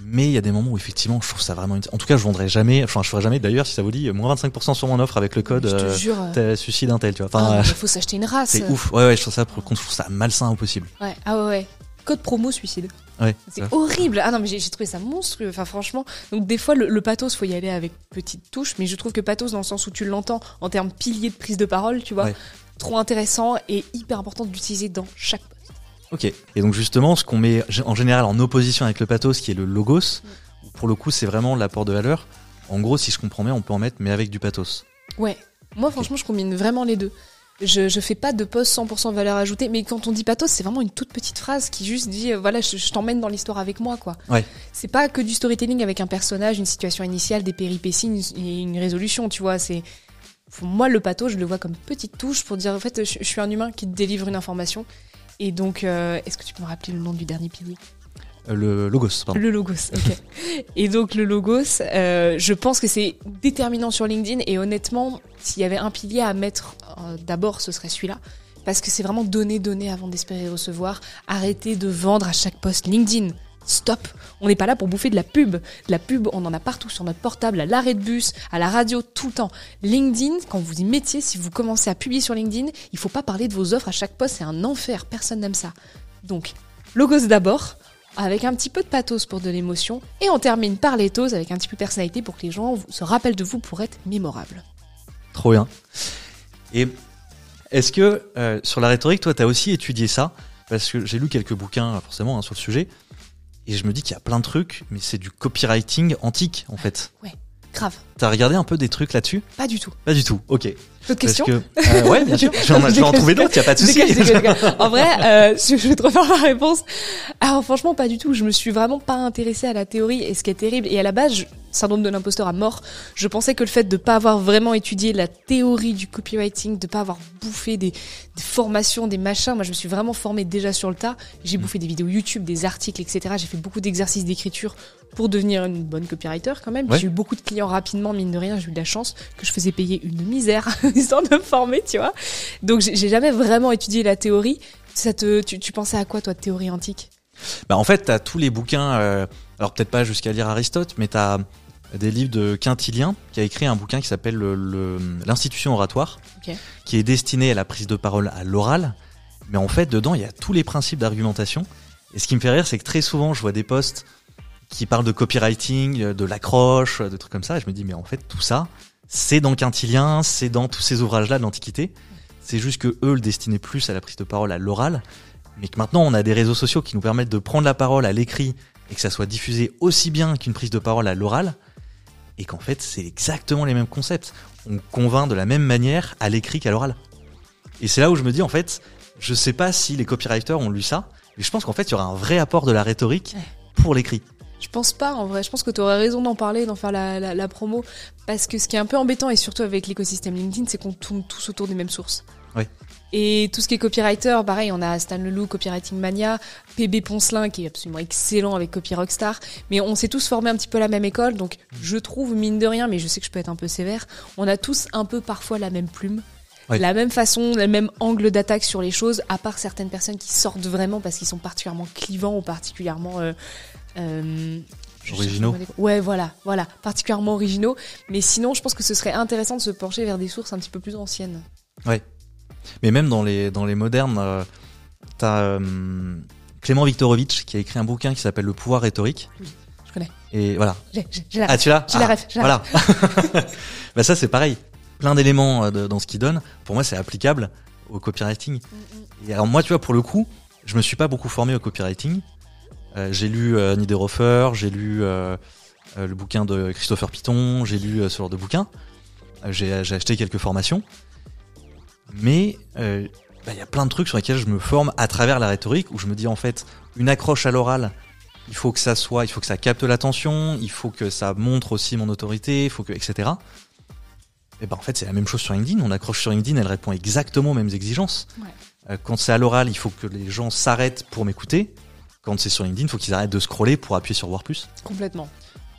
Mais il y a des moments où effectivement, je trouve ça vraiment. int- En tout cas, je vendrai jamais. Enfin, je ferai jamais. D'ailleurs, si ça vous dit, moins 25% sur mon offre avec le code je te euh, jure. euh, suicide un tel, tu vois. ah, Enfin, mais euh, (laughs) il faut s'acheter une race. c'est ouf. Ouais, ouais, je trouve ça, je trouve ça malsain au possible. Ouais, ah ouais, ouais. Code promo suicide. Ouais. C'est horrible. Ah non, mais j'ai trouvé ça monstrueux. Enfin, franchement. Donc, des fois, le, le pathos, faut y aller avec petite touche. Mais je trouve que pathos, dans le sens où tu l'entends en termes piliers de prise de parole, tu vois, Ouais. trop intéressant et hyper important d'utiliser dans chaque post. Ok. Et donc justement, ce qu'on met en général en opposition avec le pathos, qui est le logos, où pour le coup, c'est vraiment l'apport de valeur. En gros, si je comprends bien, on peut en mettre, mais avec du pathos. Ouais. Moi, franchement, je combine vraiment les deux. Je, je fais pas de post 100% valeur ajoutée, mais quand on dit pathos, c'est vraiment une toute petite phrase qui juste dit, euh, voilà, je, je t'emmène dans l'histoire avec moi, quoi. Ouais. C'est pas que du storytelling avec un personnage, une situation initiale, des péripéties une- et une résolution, tu vois. C'est pour moi le pathos, je le vois comme petite touche pour dire, en fait, je, je suis un humain qui te délivre une information. Et donc, euh, est-ce que tu peux me rappeler le nom du dernier pilier? Le logos, pardon. le logos, ok. et donc le logos, euh, je pense que c'est déterminant sur LinkedIn et honnêtement, s'il y avait un pilier à mettre euh, d'abord, ce serait celui-là. Parce que c'est vraiment donner, donner avant d'espérer recevoir. Arrêter de vendre à chaque poste LinkedIn. Stop. On n'est pas là pour bouffer de la pub. De la pub, on en a partout sur notre portable, à l'arrêt de bus, à la radio, tout le temps. LinkedIn, quand vous y mettiez, si vous commencez à publier sur LinkedIn, il faut pas parler de vos offres à chaque poste. C'est un enfer. Personne n'aime ça. Donc, logos d'abord avec un petit peu de pathos pour de l'émotion, et on termine par l'éthos avec un petit peu de personnalité pour que les gens se rappellent de vous pour être mémorables. Trop bien. Et est-ce que euh, sur la rhétorique, toi, t'as aussi étudié ça? Parce que j'ai lu quelques bouquins, forcément, hein, sur le sujet. Et je me dis qu'il y a plein de trucs, mais c'est du copywriting antique, en fait. Grave. T'as regardé un peu des trucs là-dessus? Pas du tout. Pas du tout. Ok. D'autres questions que euh, ouais, bien sûr. (laughs) Je vais en, je vais en trouver d'autres. Y a pas de souci. (laughs) En vrai, euh, je je vais te refaire ma réponse. Alors franchement, pas du tout. Je me suis vraiment pas intéressée à la théorie et ce qui est terrible. Et à la base, je- syndrome de l'imposteur à mort, je pensais que le fait de pas avoir vraiment étudié la théorie du copywriting, de pas avoir bouffé des, des formations, des machins, moi je me suis vraiment formée déjà sur le tas. J'ai bouffé des vidéos YouTube, des articles, etc. J'ai fait beaucoup d'exercices d'écriture pour devenir une bonne copywriter quand même. Ouais. J'ai eu beaucoup de clients rapidement, mine de rien, j'ai eu de la chance que je faisais payer une misère (laughs) histoire de me former, tu vois. Donc j'ai jamais vraiment étudié la théorie. Ça te, tu, tu pensais à quoi toi de théorie antique? Bah en fait, t'as tous les bouquins. euh, alors peut-être pas jusqu'à lire Aristote, mais t'as des livres de Quintilien qui a écrit un bouquin qui s'appelle le- le- l'institution oratoire, qui est destiné à la prise de parole à l'oral. Mais en fait, dedans, il y a tous les principes d'argumentation. Et ce qui me fait rire, c'est que très souvent, je vois des posts qui parlent de copywriting, euh, de l'accroche, euh, de trucs comme ça. Et je me dis, mais en fait, tout ça, c'est dans Quintilien, c'est dans tous ces ouvrages-là de l'Antiquité. C'est juste que eux le destinaient plus à la prise de parole à l'oral. Mais que maintenant, on a des réseaux sociaux qui nous permettent de prendre la parole à l'écrit et que ça soit diffusé aussi bien qu'une prise de parole à l'oral. Et qu'en fait, c'est exactement les mêmes concepts. On convainc de la même manière à l'écrit qu'à l'oral. Et c'est là où je me dis, en fait, je sais pas si les copywriters ont lu ça, mais je pense qu'en fait, il y aura un vrai apport de la rhétorique pour l'écrit. Je pense pas en vrai. Je pense que tu aurais raison d'en parler, d'en faire la, la, la promo. Parce que ce qui est un peu embêtant, et surtout avec l'écosystème LinkedIn, c'est qu'on tourne tous autour des mêmes sources. Et tout ce qui est copywriter, pareil, on a Stan Leloup, Copywriting Mania, PB Poncelin, qui est absolument excellent avec Copy Rockstar. Mais on s'est tous formés un petit peu à la même école, donc je trouve, mine de rien, mais je sais que je peux être un peu sévère, on a tous un peu parfois la même plume. Ouais. La même façon, le même angle d'attaque sur les choses, à part certaines personnes qui sortent vraiment parce qu'ils sont particulièrement clivants ou particulièrement euh, Originaux. mot adéquat. Ouais, voilà, voilà, particulièrement originaux. Mais sinon, je pense que ce serait intéressant de se pencher vers des sources un petit peu plus anciennes. Mais même dans les, dans les modernes, euh, t'as euh, Clément Viktorovitch qui a écrit un bouquin qui s'appelle Le pouvoir rhétorique. Je connais. Et voilà. J'ai j'ai- j'ai la Ah, tu l'as J'ai la Ah, ref, j'ai la Voilà. (laughs) bah ça, c'est pareil. Plein d'éléments euh, de- dans ce qu'il donne. Pour moi, c'est applicable au copywriting. Et alors moi, tu vois, pour le coup, je me suis pas beaucoup formé au copywriting. Euh, j'ai lu euh, Niederhofer, j'ai lu euh, le bouquin de Christopher Piton, j'ai lu ce genre de bouquin. J'ai acheté quelques formations. Mais bah, il y a plein de trucs sur lesquels je me forme à travers la rhétorique, où je me dis en fait, une accroche à l'oral, il faut que ça soit, il faut que ça capte l'attention, il faut que ça montre aussi mon autorité, il faut que, etc. Et ben en fait c'est la même chose sur LinkedIn. On accroche sur LinkedIn, elle répond exactement aux mêmes exigences. Ouais. Quand c'est à l'oral, il faut que les gens s'arrêtent pour m'écouter. Quand c'est sur LinkedIn, il faut qu'ils arrêtent de scroller pour appuyer sur voir plus. Complètement.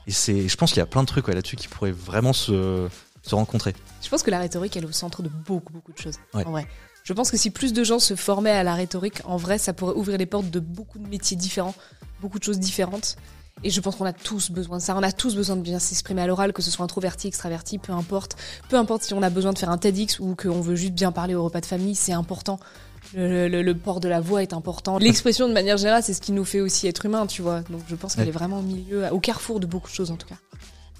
Et c'est, je pense qu'il y a plein de trucs ouais, là-dessus qui pourraient vraiment se, se rencontrer. Je pense que la rhétorique, elle est au centre de beaucoup, beaucoup de choses. Ouais. En vrai. Je pense que si plus de gens se formaient à la rhétorique, en vrai, ça pourrait ouvrir les portes de beaucoup de métiers différents, beaucoup de choses différentes. Et je pense qu'on a tous besoin de ça. On a tous besoin de bien s'exprimer à l'oral, que ce soit introverti, extraverti, peu importe. Peu importe si on a besoin de faire un TEDx ou qu'on veut juste bien parler au repas de famille, c'est important. Le, le- le port de la voix est important. L'expression, de manière générale, c'est ce qui nous fait aussi être humain, tu vois. Donc je pense qu'elle Ouais. est vraiment au milieu, au carrefour de beaucoup de choses en tout cas.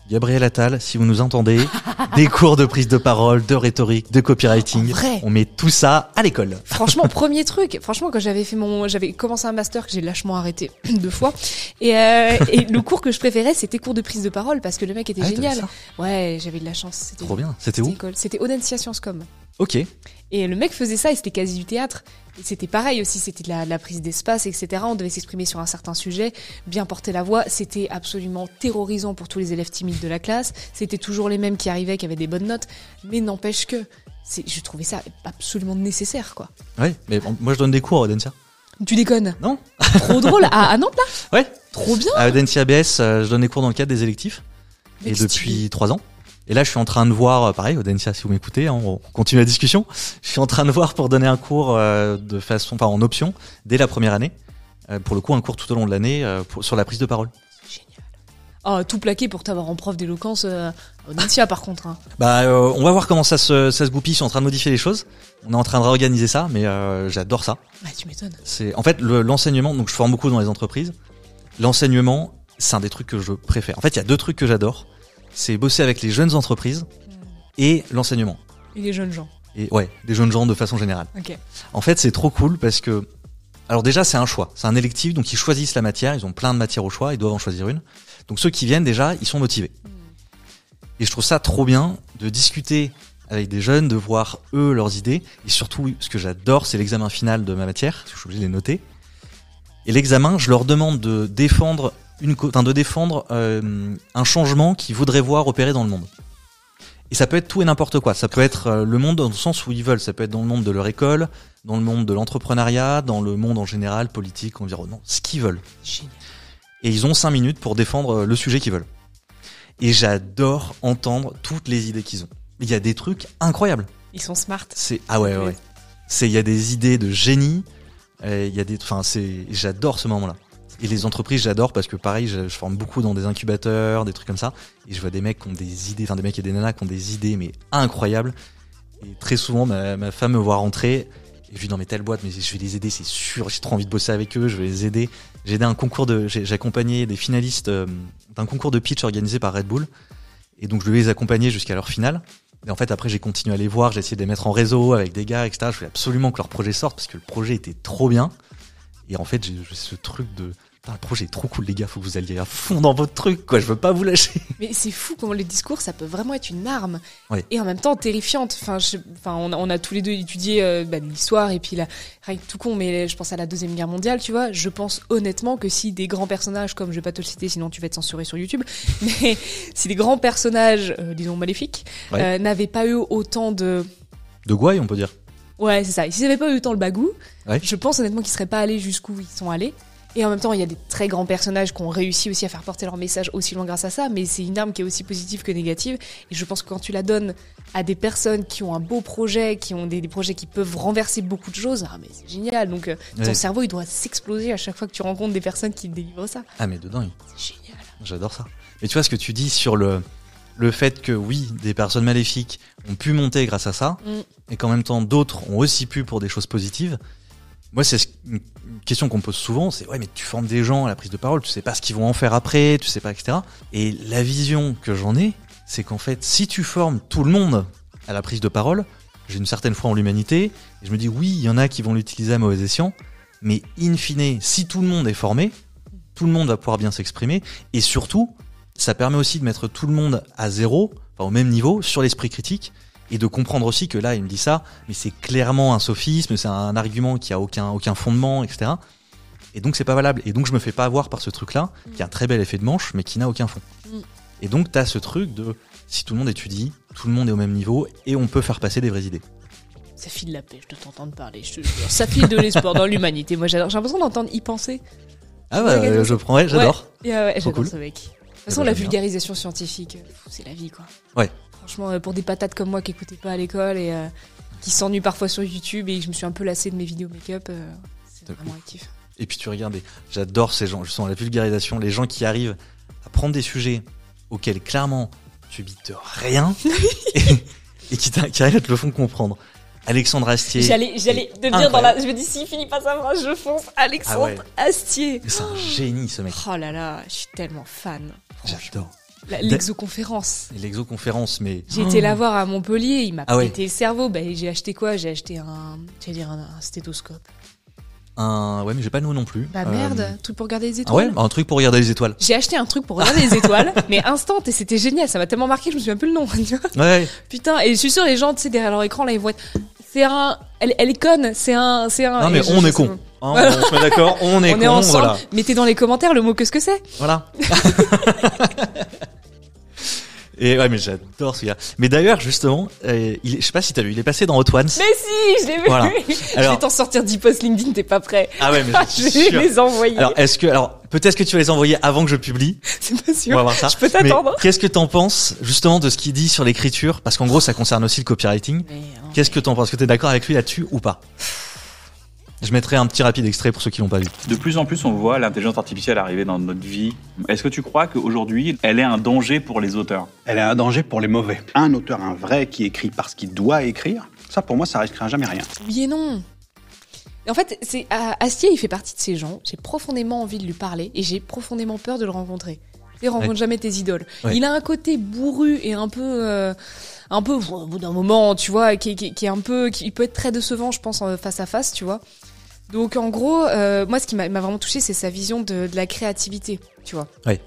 Gabriel Attal, si vous nous entendez, (laughs) des cours de prise de parole, de rhétorique, de copywriting, on met tout ça à l'école. Franchement, (laughs) premier truc. Franchement, quand j'avais fait mon, j'avais commencé un master que j'ai lâchement arrêté (clears throat) deux fois. Et, euh, et le cours que je préférais, c'était cours de prise de parole parce que le mec était Ah, génial. Ouais, j'avais de la chance. Trop bien. C'était où. C'était Audencia Sciences Com. Ok. Et le mec faisait ça et c'était quasi du théâtre. Et c'était pareil aussi, c'était de la, de la prise d'espace, etc. On devait s'exprimer sur un certain sujet, bien porter la voix. C'était absolument terrorisant pour tous les élèves timides de la classe. C'était toujours les mêmes qui arrivaient, qui avaient des bonnes notes. Mais n'empêche que, je trouvais ça absolument nécessaire, quoi. Ouais, mais bon, moi je donne des cours à Audencia. Tu déconnes? Non Trop drôle. À, à Nantes, là? Ouais. Trop bien À Audencia BS, euh, je donne des cours dans le cadre des électifs. Et depuis trois ans. Et là, je suis en train de voir, euh, pareil, Audencia, si vous m'écoutez, hein, on continue la discussion. Je suis en train de voir pour donner un cours euh, de façon, enfin en option, dès la première année. Euh, pour le coup, un cours tout au long de l'année pour- sur la prise de parole. Génial. Oh, tout plaqué pour t'avoir en prof d'éloquence euh, Audencia, par contre. hein. Bah, euh, on va voir comment ça se, ça se goupille. Je suis en train de modifier les choses. On est en train de réorganiser ça, mais euh, j'adore ça. Bah, tu m'étonnes. C'est en fait le- l'enseignement. Donc, je forme beaucoup dans les entreprises. L'enseignement, c'est un des trucs que je préfère. En fait, il y a deux trucs que j'adore. C'est bosser avec les jeunes entreprises et l'enseignement. Et les jeunes gens. Et ouais, des jeunes gens de façon générale. Ok. En fait, c'est trop cool parce que, alors déjà, c'est un choix, c'est un électif, donc ils choisissent la matière, ils ont plein de matières au choix, ils doivent en choisir une. Donc ceux qui viennent déjà, ils sont motivés. Et je trouve ça trop bien de discuter avec des jeunes, de voir eux leurs idées, et surtout, ce que j'adore, c'est l'examen final de ma matière, parce que je suis obligé de les noter. Et l'examen, je leur demande de défendre une, de défendre euh, un changement qu'ils voudraient voir opérer dans le monde. Et ça peut être tout et n'importe quoi. Ça peut être euh, le monde dans le sens où ils veulent. Ça peut être dans le monde de leur école, dans le monde de l'entrepreneuriat, dans le monde en général, politique, environnement, ce qu'ils veulent. Génial. Et ils ont cinq minutes pour défendre euh, le sujet qu'ils veulent. Et j'adore entendre toutes les idées qu'ils ont. Il y a des trucs incroyables. Ils sont smart. C'est ah ouais ouais. ouais. C'est il y a des idées de génie. Il y a des enfin c'est j'adore ce moment-là. Et les entreprises j'adore parce que pareil je, forme beaucoup dans des incubateurs, des trucs comme ça. Et je vois des mecs qui ont des idées, enfin des mecs et des nanas qui ont des idées mais incroyables. Et très souvent ma, femme me voit rentrer et je lui dis dans mes telle boîte mais je vais les aider c'est sûr. J'ai trop envie de bosser avec eux, je vais les aider. J'ai aidé un concours de j'ai accompagné des finalistes euh, d'un concours de pitch organisé par Red Bull. Et donc je devais les accompagner jusqu'à leur finale. Et en fait, après, j'ai continué à les voir, j'ai essayé de les mettre en réseau avec des gars, etc. Je voulais absolument que leur projet sorte parce que le projet était trop bien. Et en fait, j'ai ce truc de. Putain, le projet est trop cool, les gars, faut que vous alliez à fond dans votre truc, quoi. Je veux pas vous lâcher. (laughs) Mais c'est fou comment les discours, ça peut vraiment être une arme. Ouais. Et en même temps terrifiante. Enfin, je- enfin on, a, on a tous les deux étudié euh, bah, l'histoire et puis la, rien que tout con, mais je pense à la Deuxième Guerre mondiale, tu vois. Je pense honnêtement que si des grands personnages, comme je vais pas te le citer, sinon tu vas être censuré sur YouTube, (laughs) mais si des grands personnages, euh, disons maléfiques, Ouais. euh, n'avaient pas eu autant de... De Gouaille, on peut dire. Ouais, c'est ça. Et s'ils n'avaient pas eu autant le bagou, Ouais. je pense honnêtement qu'ils seraient pas allés jusqu'où ils sont allés. Et en même temps, il y a des très grands personnages qui ont réussi aussi à faire porter leur message aussi loin grâce à ça, mais c'est une arme qui est aussi positive que négative. Et je pense que quand tu la donnes à des personnes qui ont un beau projet, qui ont des, des projets qui peuvent renverser beaucoup de choses, ah mais c'est génial. Donc euh, ton Ouais. cerveau, il doit s'exploser à chaque fois que tu rencontres des personnes qui délivrent ça. Ah mais dedans, il- C'est génial. J'adore ça. Et tu vois ce que tu dis sur le, le fait que oui, des personnes maléfiques ont pu monter grâce à ça, Mm. et qu'en même temps d'autres ont aussi pu pour des choses positives. Moi, c'est ce- une question qu'on me pose souvent, c'est ouais, mais tu formes des gens à la prise de parole, tu sais pas ce qu'ils vont en faire après, tu sais pas, etc. Et la vision que j'en ai, c'est qu'en fait, si tu formes tout le monde à la prise de parole, j'ai une certaine foi en l'humanité, et je me dis oui, il y en a qui vont l'utiliser à mauvais escient, mais in fine, si tout le monde est formé, tout le monde va pouvoir bien s'exprimer, et surtout, ça permet aussi de mettre tout le monde à zéro, au même niveau, sur l'esprit critique, et de comprendre aussi que là, il me dit ça, mais c'est clairement un sophisme, c'est un argument qui a aucun, aucun fondement, etc. Et donc c'est pas valable. Et donc je me fais pas avoir par ce truc-là, qui a un très bel effet de manche, mais qui n'a aucun fond. Mm. Et donc t'as ce truc de, si tout le monde étudie, tout le monde est au même niveau, et on peut faire passer des vraies idées. Ça file la pêche de t'entendre parler, je te jure. Ça file de l'espoir dans l'humanité. Moi, j'adore. J'ai l'impression d'entendre y penser. Ah Ouais, bah, euh, je prends, ouais, j'adore. Euh, ouais, Trop j'adore cool. ce mec. De toute façon, la bien. vulgarisation scientifique, c'est la vie, quoi. Ouais. Franchement, euh, pour des patates comme moi qui écoutaient pas à l'école et euh, qui s'ennuient parfois sur YouTube et je me suis un peu lassée de mes vidéos make-up, euh, c'est vraiment actif. Et puis tu regardes, et j'adore ces gens, je sens la vulgarisation, les gens qui arrivent à prendre des sujets auxquels clairement tu bites rien (laughs) et, et qui, qui arrivent à te le font comprendre. Alexandre Astier. J'allais, j'allais devenir dans la. Je me dis, s'il finit pas sa phrase, je fonce. Alexandre Ah ouais. Astier. C'est un génie ce mec. Oh là là, je suis tellement fan. J'adore. L'exoconférence. L'exoconférence, mais. J'ai été la voir à Montpellier, il m'a Ah ouais. pété le cerveau. Bah, j'ai acheté quoi? J'ai acheté un, j'allais dire un, un stéthoscope. Un... Ouais, mais j'ai pas le nom non plus. Bah Euh, merde, truc pour regarder les Ah ouais, étoiles. un truc pour regarder les étoiles. J'ai acheté un truc pour regarder les étoiles, (laughs) mais instant et c'était génial. Ça m'a tellement marqué, je me souviens plus le nom. (laughs) tu vois. Ouais. Putain, et je suis sûre les gens, tu sais, derrière leur écran là, ils vont être. C'est un. Elle, elle est conne. C'est un. C'est un. Non, mais je- on est con. Hein, Voilà. On se met d'accord, on est on con, est ensemble. voilà. Mettez dans les commentaires le mot que ce que c'est. Voilà. (laughs) Et ouais, mais j'adore ce gars. Mais d'ailleurs, justement, euh, il je sais pas si t'as vu, il est passé dans Hot Ones. Mais si, je l'ai vu. Voilà. (laughs) je Alors- vais t'en sortir 10 posts LinkedIn, t'es pas prêt. Ah ouais, mais je (laughs) vais les envoyer. Alors, est-ce que, alors, peut-être que tu vas les envoyer avant que je publie. (laughs) c'est pas On sûr. va voir ça. Je peux t'attendre. qu'est-ce que t'en penses, justement, de ce qu'il dit sur l'écriture? Parce qu'en gros, ça concerne aussi le copywriting. Mais, hein. Qu'est-ce que t'en penses? Est-ce que t'es d'accord avec lui là-dessus ou pas? Je mettrai un petit rapide extrait pour ceux qui l'ont pas vu. De plus en plus, on voit l'intelligence artificielle arriver dans notre vie. Est-ce que tu crois qu'aujourd'hui, elle est un danger pour les auteurs? Elle est un danger pour les mauvais. Un auteur, un vrai, qui écrit parce qu'il doit écrire, ça pour moi, ça risquera jamais rien. Oui et non. En fait, c'est à- Astier, il fait partie de ces gens. J'ai profondément envie de lui parler et j'ai profondément peur de le rencontrer. Tu rencontre Ouais. jamais tes idoles. Ouais. Il a un côté bourru et un peu, euh, un peu au bout d'un moment, tu vois, qui, qui- qui est un peu, qui peut être très décevant, je pense, en face à face, tu vois. Donc en gros, euh, moi, ce qui m'a vraiment touché, c'est sa vision de, de la créativité, tu vois. Ouais.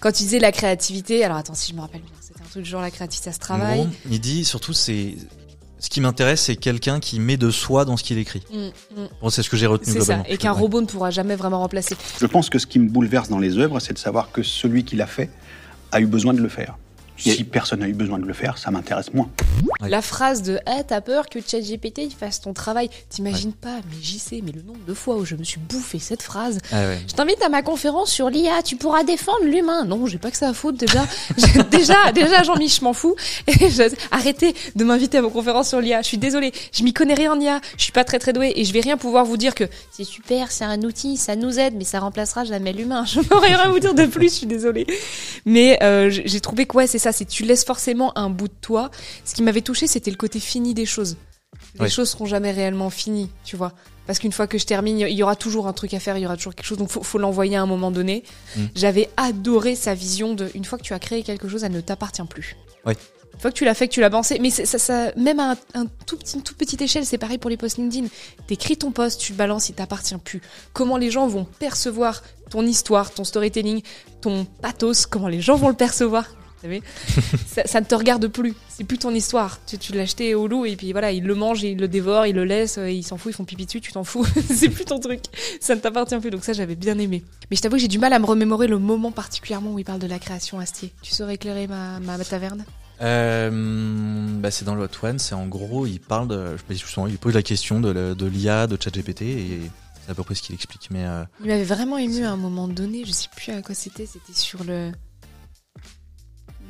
Quand il disait la créativité, alors attends, si je me rappelle bien, c'était un truc genre la créativité, ça se travaille. il dit surtout, c'est, ce qui m'intéresse, c'est quelqu'un qui met de soi dans ce qu'il écrit. Mm, mm. Bon, c'est ce que j'ai retenu C'est ça, globalement. et qu'un robot ne pourra jamais vraiment remplacer. Je pense que ce qui me bouleverse dans les œuvres, c'est de savoir que celui qui l'a fait a eu besoin de le faire. Si personne n'a eu besoin de le faire, ça m'intéresse moins. Ouais. La phrase de Eh, t'as peur que ChatGPT il fasse ton travail? T'imagines pas, mais j'y sais, mais le nombre de fois où je me suis bouffé cette phrase. Ah ouais. Je t'invite à ma conférence sur l'IA, tu pourras défendre l'humain. Non, j'ai pas que ça à foutre déjà. (laughs) Déjà, déjà, Jean-Mich, je m'en fous. Et je- arrêtez de m'inviter à vos conférences sur l'IA. Je suis désolée, je m'y connais rien en IA. Je suis pas très très douée et je vais rien pouvoir vous dire que c'est super, c'est un outil, ça nous aide, mais ça remplacera jamais l'humain. (laughs) Je pourrais rien vous dire de plus, je suis désolée. Mais euh, j'ai trouvé que ouais, c'est ça, c'est tu laisses forcément un bout de toi. Ce qui m'avait touché, c'était le côté fini des choses. Les choses seront jamais réellement finies, tu vois. Parce qu'une fois que je termine, il y aura toujours un truc à faire, il y aura toujours quelque chose. Donc faut, faut l'envoyer à un moment donné. Mm. J'avais adoré sa vision de une fois que tu as créé quelque chose, elle ne t'appartient plus. Ouais. Une fois que tu l'as fait, que tu l'as pensé, mais ça, ça, même à un, un tout petit, une toute petite échelle, c'est pareil pour les posts LinkedIn. T'écris ton post, tu le balances, il t'appartient plus. Comment les gens vont percevoir ton histoire, ton storytelling, ton pathos, comment les gens vont le percevoir? Savez (laughs) ça, ça ne te regarde plus. C'est plus ton histoire. Tu, tu l'as acheté au loup et puis voilà, il le mange, il le dévore, il le laisse, euh, il s'en fout, ils font pipi dessus, tu t'en fous. (laughs) c'est plus ton truc. Ça ne t'appartient plus. Donc ça, j'avais bien aimé. Mais je t'avoue, que j'ai du mal à me remémorer le moment particulièrement où il parle de la création Astier. Tu saurais éclairer ma, ma, ma taverne? Euh, bah c'est dans le Hot One, c'est en gros, il parle de, je il pose la question de, la- de l'IA, de ChatGPT, et c'est à peu près ce qu'il explique. Mais euh, Il m'avait vraiment ému à un moment donné, je sais plus à quoi c'était, c'était sur le,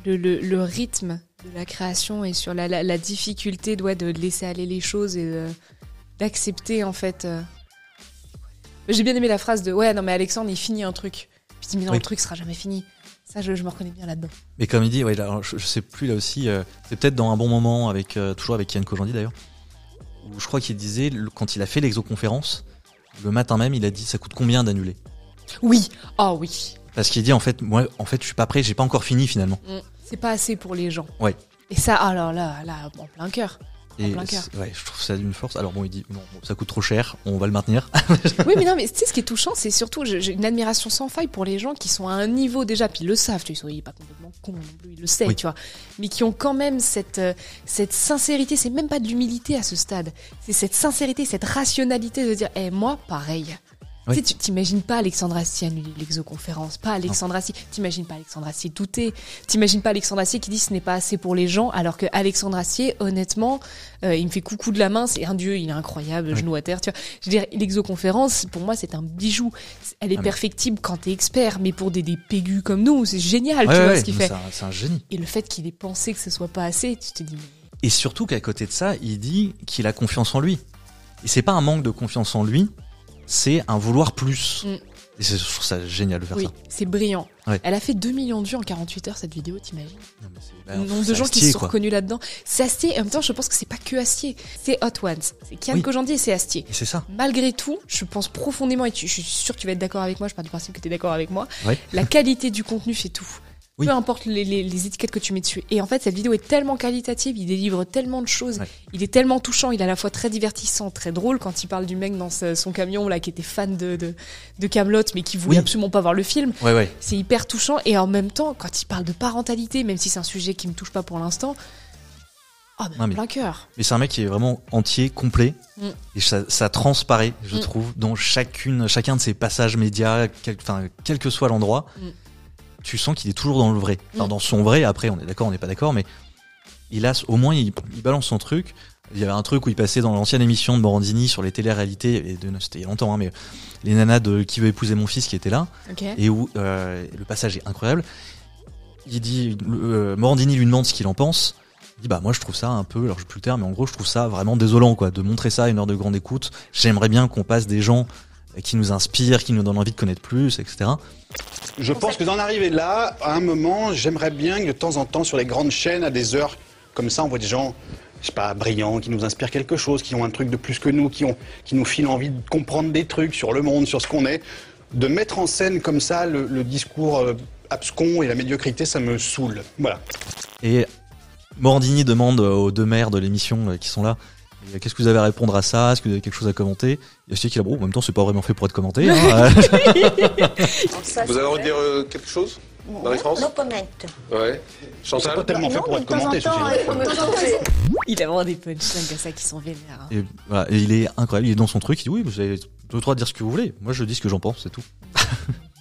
le, le, le rythme de la création et sur la, la, la difficulté ouais, de laisser aller les choses et de- d'accepter en fait. euh. J'ai bien aimé la phrase de ouais non mais Alexandre il finit un truc. Puis dit mais non Oui. le truc sera jamais fini. Ça je, je me reconnais bien là-dedans. Mais comme il dit, ouais, là, je, je sais plus là aussi, euh, c'est peut-être dans un bon moment avec euh, toujours avec Yann Kojandi d'ailleurs, où je crois qu'il disait le- quand il a fait l'exoconférence, le matin même, il a dit ça coûte combien d'annuler? Oui, oh oui. Parce qu'il dit en fait, moi, en fait, je suis pas prêt, j'ai pas encore fini finalement. Mm. C'est pas assez pour les gens. Ouais. Et ça, alors là, là, en plein cœur. Et plein cœur. c'est- ouais, je trouve ça d'une force. Alors bon, il dit bon, ça coûte trop cher, on va le maintenir. (laughs) Oui, mais non, mais tu sais, ce qui est touchant, c'est surtout, j'ai une admiration sans faille pour les gens qui sont à un niveau déjà, puis ils le savent, tu sais, ils sont pas complètement cons non plus, ils le savent, Oui. tu vois, mais qui ont quand même cette, euh, cette sincérité, c'est même pas de l'humilité à ce stade, c'est cette sincérité, cette rationalité de dire, eh, moi, pareil. Oui. Tu sais, t'imagines pas Alexandre Astier annuler l'exoconférence, pas Alexandre Astier, t'imagines pas Alexandre Astier douter, t'imagines pas Alexandre Astier qui dit ce n'est pas assez pour les gens, alors que Alexandre Astier, honnêtement, euh, il me fait coucou de la main, c'est un dieu, il est incroyable, Oui. genou à terre, tu vois. Je veux dire, l'exoconférence, pour moi, c'est un bijou. Elle est Ah, mais- perfectible quand t'es expert, mais pour des, des pégus comme nous, c'est génial, Ouais, tu vois, ouais, ce qu'il mais fait. c'est un- génie. Et le fait qu'il ait pensé que ce soit pas assez, tu te dis, mais Et surtout qu'à côté de ça, il dit qu'il a confiance en lui. Et c'est pas un manque de confiance en lui, c'est un vouloir plus. Mm. Et c'est- je trouve ça génial de faire oui, ça. c'est brillant. Ouais. Elle a fait 2 millions de vues en 48 heures, cette vidéo, t'imagines bah, Le nombre de gens qui se sont quoi. reconnus là-dedans. C'est Astier, et en même temps, je pense que c'est pas que Astier. C'est Hot Ones. C'est Kian Oui. Kojandi et c'est Astier. C'est ça. Malgré tout, je pense profondément, et tu- je suis sûre que tu vas être d'accord avec moi, je pars du principe que tu es d'accord avec moi, Ouais. la qualité du contenu fait tout. Oui. Peu importe les, les- les étiquettes que tu mets dessus. Et en fait, cette vidéo est tellement qualitative, il délivre tellement de choses, Ouais. il est tellement touchant, il est à la fois très divertissant, très drôle quand il parle du mec dans son camion là qui était fan de, de, de Camelot mais qui voulait Oui. absolument pas voir le film. Ouais, ouais. C'est hyper touchant et en même temps, quand il parle de parentalité, même si c'est un sujet qui me touche pas pour l'instant, oh, mais plein cœur. Mais c'est un mec qui est vraiment entier, complet. Mm. Et ça, ça transparaît, je Mm. trouve, dans chacune, chacun de ses passages médias, quel que soit l'endroit. Mm. Tu sens qu'il est toujours dans le vrai. Enfin, dans son vrai, après, on est d'accord, on n'est pas d'accord, mais il a, au moins, il, il balance son truc. Il y avait un truc où il passait dans l'ancienne émission de Morandini sur les téléréalités, et de, c'était il y a longtemps, hein, mais les nanas de Qui veut épouser mon fils qui étaient là, et où euh, le passage est incroyable. Il dit, euh, Morandini lui demande ce qu'il en pense. Il dit bah moi je trouve ça un peu, alors je plus le terme, mais en gros je trouve ça vraiment désolant quoi, de montrer ça à une heure de grande écoute. J'aimerais bien qu'on passe des gens euh, qui nous inspirent, qui nous donnent envie de connaître plus, etc. Je pense que d'en arriver là, à un moment, j'aimerais bien que de temps en temps, sur les grandes chaînes, à des heures comme ça, on voit des gens, je sais pas, brillants, qui nous inspirent quelque chose, qui ont un truc de plus que nous, qui, ont, qui nous filent envie de comprendre des trucs sur le monde, sur ce qu'on est. De mettre en scène comme ça le, le discours euh, abscon et la médiocrité, ça me saoule. Voilà. Et Morandini demande aux deux maires de l'émission euh, qui sont là. Euh, Qu'est-ce que vous avez à répondre à ça? Est-ce que vous avez quelque chose à commenter? Il y a celui qui a bon, en même temps, c'est pas vraiment fait pour être commenté. hein. Euh, (laughs) (laughs) Vous avez envie de dire euh, quelque chose? Marie-France No comment. Ouais. C'est Chantal pas tellement fait pour être commenté, dit. Il a vraiment des punchlines comme ça qui sont vénères. hein. et, voilà, et il est incroyable, il est dans son truc. Il dit oui, vous avez le droit de dire ce que vous voulez. Moi, je dis ce que j'en pense, c'est tout. (laughs)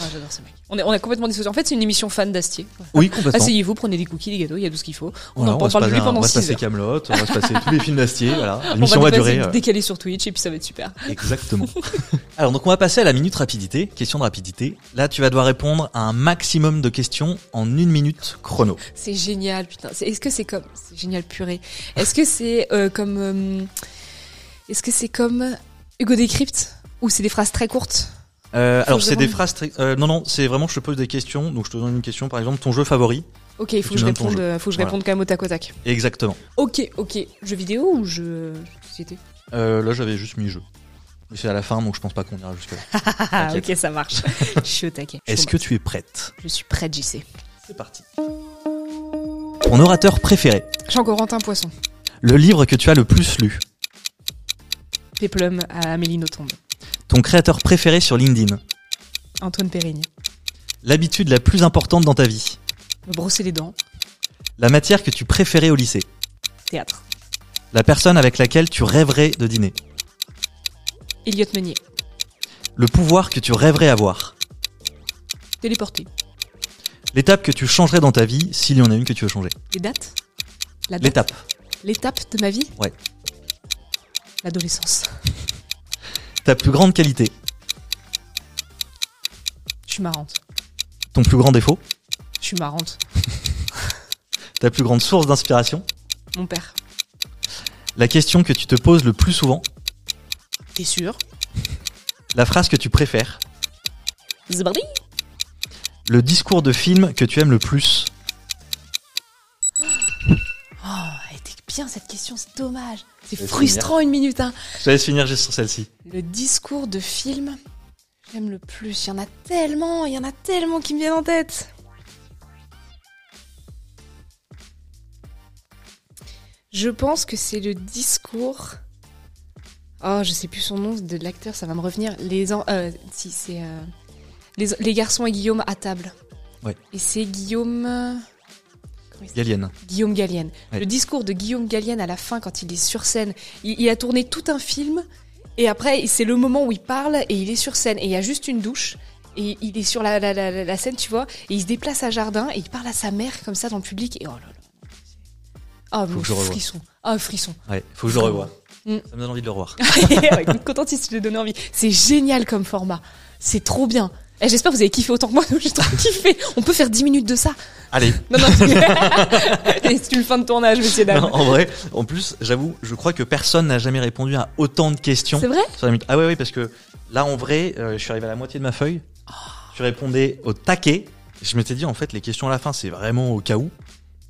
Ah, j'adore ce mec. On est, on complètement dissocié. En fait, c'est une émission fan d'Astier. Oui, complètement. Asseyez-vous, prenez des cookies, des gâteaux, il y a tout ce qu'il faut. On Voilà, en va se parle de lui passer un- pendant On va se 6 passer heures. Camelot, on va se passer (laughs) tous les films d'Astier. Voilà. On L'émission va durer. euh, décaler sur Twitch et puis ça va être super. (laughs) Exactement. (laughs) Alors donc on va passer à la minute rapidité, question de rapidité. Là tu vas devoir répondre à un maximum de questions en une minute chrono. C'est génial, putain. Est-ce que c'est comme. C'est génial, purée. Est-ce que c'est euh, comme. euh, Est-ce que c'est comme Hugo Décrypte Ou c'est des phrases très courtes? Euh, alors que c'est des phrases très... euh, non non c'est vraiment je te pose des questions donc je te donne une question par exemple ton jeu favori. Ok, il faut Tu que je réponde, jeu. euh, faut que je réponde au tac au tac. Exactement. Ok, ok. Jeu vidéo ou jeu société? Euh, là j'avais juste mis jeu. C'est à la fin donc je pense pas qu'on ira jusque là. (laughs) Ah, ok, ça marche. (laughs) je suis au taquet. Est-ce que tu es prête? Je suis prête, JC. C'est parti. Ton orateur préféré. Jean-Corentin Poisson. Le livre que tu as le plus lu. Péplum à Amélie Nothomb. Ton créateur préféré sur LinkedIn. Antoine Périgne. L'habitude la plus importante dans ta vie. Me brosser les dents. La matière que tu préférais au lycée. Théâtre. La personne avec laquelle tu rêverais de dîner. Elliot Meunier. Le pouvoir que tu rêverais avoir. Téléporté. L'étape que tu changerais dans ta vie, s'il y en a une que tu veux changer. Les dates date L'étape. L'étape de ma vie Ouais. L'adolescence. Ta plus grande qualité. Je suis marrante. Ton plus grand défaut. Je suis marrante. (laughs) Ta plus grande source d'inspiration. Mon père. La question que tu te poses le plus souvent. T'es sûr? La phrase que tu préfères. Le discours de film que tu aimes le plus. Bien cette question, c'est dommage. C'est vais frustrant une minute, hein. Je te laisse finir juste sur celle-ci. Le discours de film, j'aime le plus. Il y en a tellement, il y en a tellement qui me viennent en tête. Je pense que c'est le discours. Oh, je sais plus son nom de l'acteur, ça va me revenir. Les en- euh, si c'est euh, les, les garçons et Guillaume à table. Ouais. Et c'est Guillaume. Guillaume Gallienne. Ouais. Le discours de Guillaume Gallienne à la fin, quand il est sur scène, il, il a tourné tout un film, et après, c'est le moment où il parle, et il est sur scène, et il y a juste une douche, et il est sur la, la, la, la scène, tu vois, et il se déplace à jardin, et il parle à sa mère, comme ça, dans le public, et oh là là. Ah, revoie. frisson. Ah, frisson. Ouais, faut que je le revoie. Mm. Ça me donne envie de le revoir. (laughs) Ouais, Content si je te donné envie. C'est génial comme format. C'est trop bien. Et J'espère que vous avez kiffé autant que moi, (laughs) j'ai trop kiffé. On peut faire 10 minutes de ça. Allez. (laughs) Non, non, (laughs) c'est une fin de tournage, monsieur dame. Non, en vrai, en plus, j'avoue, je crois que personne n'a jamais répondu à autant de questions. C'est vrai sur la minute. Ah ouais, oui, parce que là, en vrai, euh, je suis arrivé à la moitié de ma feuille. Je répondais au taquet. Je m'étais dit, en fait, les questions à la fin, c'est vraiment au cas où.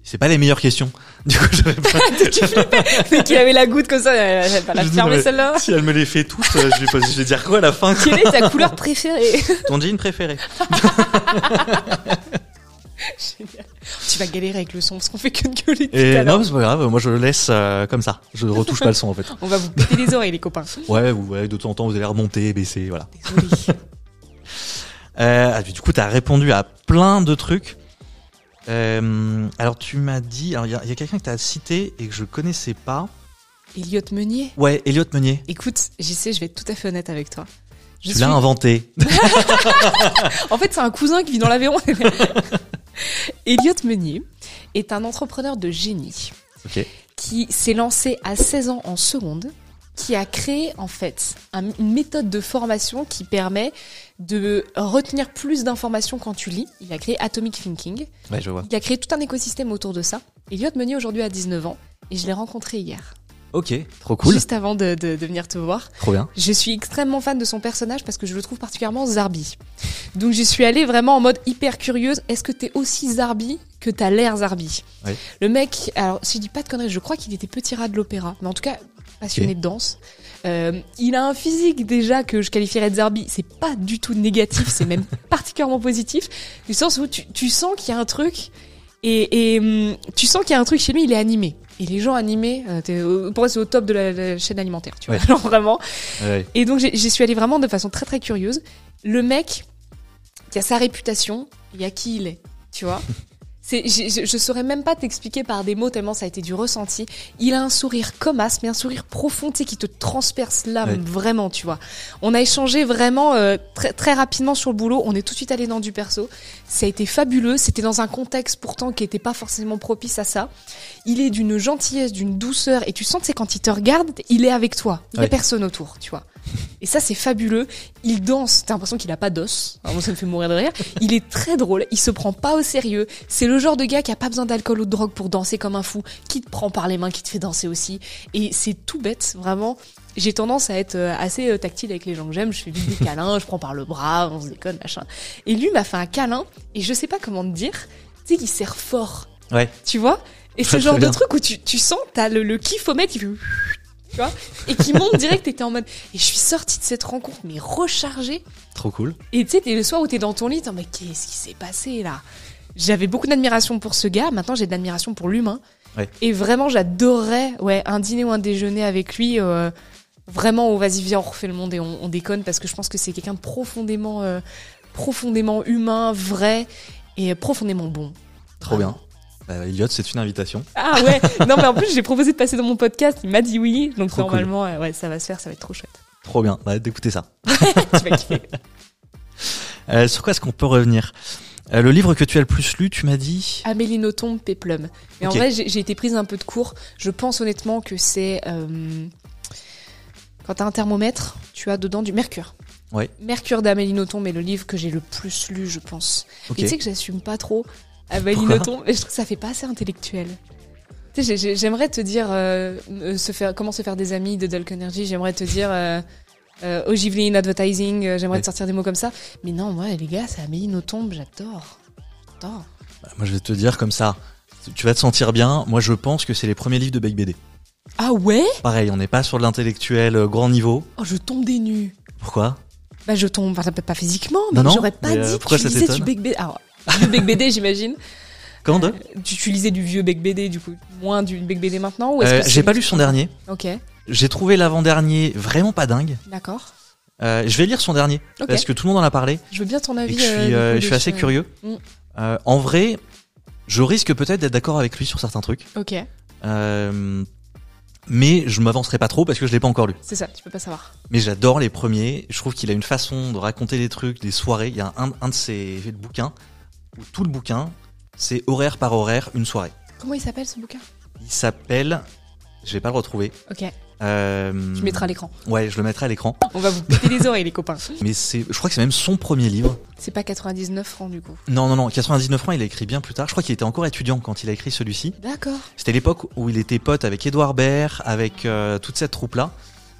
C'est pas les meilleures questions. (laughs) Du coup, j'avais pas. tu flippais Mais qu'il avait la goutte comme ça, elle va pas la fermer celle-là. Si elle me les fait toutes, euh, je vais, pas- je vais dire quoi à la fin quoi Quelle est ta couleur préférée (laughs) Ton jean préféré Génial. Tu vas galérer avec le son parce qu'on fait que de gueuler Et non, c'est pas grave. Moi, je le laisse euh, comme ça. Je retouche pas le son en fait. On va vous péter les oreilles, les copains. Ouais, vous, ouais, de temps en temps, vous allez remonter, baisser, voilà. Désolé. Euh, ah, du coup, tu as répondu à plein de trucs. Euh, alors, tu m'as dit. Il y a, quelqu'un que tu as cité et que je connaissais pas. Elliot Meunier Ouais, Elliot Meunier. Écoute, j'y sais, je vais être tout à fait honnête avec toi. Je tu suis- l'as inventé. (laughs) En fait, c'est un cousin qui vit dans l'Aveyron. (laughs) Elliot Meunier est un entrepreneur de génie qui s'est lancé à 16 ans en seconde, qui a créé en fait un- une méthode de formation qui permet de retenir plus d'informations quand tu lis. Il a créé Atomic Thinking. Ouais, je vois. Il a créé tout un écosystème autour de ça. Elliot Meunier aujourd'hui a 19 ans et je l'ai rencontré hier, Ok, trop cool. juste avant de, de- de venir te voir. Trop bien. Je suis extrêmement fan de son personnage parce que je le trouve particulièrement Zarbi. Donc je suis allée vraiment en mode hyper curieuse. Est-ce que t'es aussi Zarbi que t'as l'air Zarbi? Oui. Le mec, alors si je dis pas de conneries, je crois qu'il était petit rat de l'opéra, mais en tout cas passionné de danse. Euh, il a un physique déjà que je qualifierais de Zarbi. C'est pas du tout négatif, c'est même (laughs) particulièrement positif. Du sens où tu, tu sens qu'il y a un truc et, et hum, tu sens qu'il y a un truc chez lui, il est animé. Et les gens animés, euh, pour moi c'est au top de la, la chaîne alimentaire, tu vois. Ouais. (laughs) Genre vraiment. Ouais. Et donc j'y suis allée vraiment de façon très très curieuse. Le mec qui a sa réputation et à qui il est, tu vois. (laughs) C'est, je, je saurais même pas t'expliquer par des mots tellement ça a été du ressenti. Il a un sourire comme as, mais un sourire profond, tu sais, qui te transperce l'âme, Ouais. vraiment, tu vois. On a échangé vraiment euh, très, très rapidement sur le boulot. On est tout de suite allé dans du perso. Ça a été fabuleux. C'était dans un contexte pourtant qui était pas forcément propice à ça. Il est d'une gentillesse, d'une douceur, et tu sens, sais, quand il te regarde, il est avec toi. Il y a personne autour, tu vois. Et ça, c'est fabuleux. Il danse. T'as l'impression qu'il a pas d'os. Moi, ça me fait mourir de rire. Il est très drôle. Il se prend pas au sérieux. C'est le genre de gars qui a pas besoin d'alcool ou de drogue pour danser comme un fou, qui te prend par les mains, qui te fait danser aussi. Et c'est tout bête, vraiment. J'ai tendance à être euh, assez euh, tactile avec les gens que j'aime. Je fais vite des câlins, je prends par le bras, on se déconne, machin. Et lui m'a fait un câlin. Et je sais pas comment te dire. Tu sais qu'il serre fort. Ouais. Tu vois? Et le genre de truc où tu, tu sens, t'as le, le kiffomètre qui fait tu vois et qui monte direct t'étais en mode et je suis sortie de cette rencontre mais rechargée Trop cool. et tu sais t'es le soir où t'es dans ton lit t'es en mode qu'est-ce qui s'est passé là? J'avais beaucoup d'admiration pour ce gars maintenant j'ai de l'admiration pour l'humain Ouais. et vraiment j'adorerais ouais un dîner ou un déjeuner avec lui euh, vraiment oh, vas-y viens on refait le monde et on, on déconne parce que je pense que c'est quelqu'un de profondément euh, profondément humain vrai et profondément bon Trop bien. Bah, Elliot, c'est une invitation. Ah ouais, (laughs) non mais en plus j'ai proposé de passer dans mon podcast, il m'a dit oui, donc Trop normalement euh, ouais ça va se faire, ça va être trop chouette. Trop bien. Bah, d'écouter ça. (laughs) tu vas kiffer. (laughs) Euh, sur quoi est-ce qu'on peut revenir? Euh, le livre que tu as le plus lu, tu m'as dit? Amélie Nothomb, Péplum. Mais Ok. en vrai, j'ai été prise un peu de cours. Je pense honnêtement que c'est euh, quand t'as un thermomètre, tu as dedans du mercure. Ouais. Mercure d'Amélie Nothomb est le livre que j'ai le plus lu, je pense. Ok. Et tu sais que j'assume pas trop Pourquoi Nothomb, mais je trouve que ça fait pas assez intellectuel. Tu sais, j'ai- j'ai- j'aimerais te dire euh, euh, se faire, comment se faire des amis de Dulk Energy, j'aimerais te dire euh, euh, Advertising, euh, j'aimerais Ouais. te sortir des mots comme ça. Mais non, moi, les gars, c'est Amélie Nothomb, j'adore. J'adore. Bah, Moi, je vais te dire comme ça. Tu vas te sentir bien. Moi, je pense que c'est les premiers livres de Beck BD. Ah ouais? Pareil, on n'est pas sur de l'intellectuel grand niveau. Oh, je tombe des nues. Pourquoi? Bah, je tombe, enfin, pas physiquement, mais j'aurais pas mais, dit pourquoi que ça tu lisais du BD. Alors, du Bec BD, j'imagine. De? Tu, tu lisais du vieux Bec BD, du coup, moins du Bec BD maintenant ou Euh, J'ai pas lu son dernier. Ok, J'ai trouvé l'avant-dernier vraiment pas dingue. d'accord. Euh, je vais lire son dernier Ok. parce que tout le monde en a parlé Je veux bien ton et avis. que je euh, suis, euh, je suis assez curieux. Mm. En vrai, je risque peut-être d'être d'accord avec lui sur certains trucs, Ok, mais je m'avancerai pas trop parce que je l'ai pas encore lu. c'est ça, tu peux pas savoir. Mais j'adore les premiers. Je trouve qu'il a une façon de raconter des trucs, des soirées. Il y a un, un de ses bouquins où tout le bouquin, c'est horaire par horaire, une soirée. Comment il s'appelle ce bouquin? Il s'appelle, je vais pas le retrouver. Ok, Euh, tu mettras à l'écran. Ouais, je le mettrai à l'écran. On va vous péter les oreilles, les copains. (laughs) Mais c'est, je crois que c'est même son premier livre. C'est pas 99 francs, du coup. Non, non, non, 99 francs, il a écrit bien plus tard. Je crois qu'il était encore étudiant quand il a écrit celui-ci. D'accord. C'était l'époque où il était pote avec Edouard Baird, avec euh, toute cette troupe-là.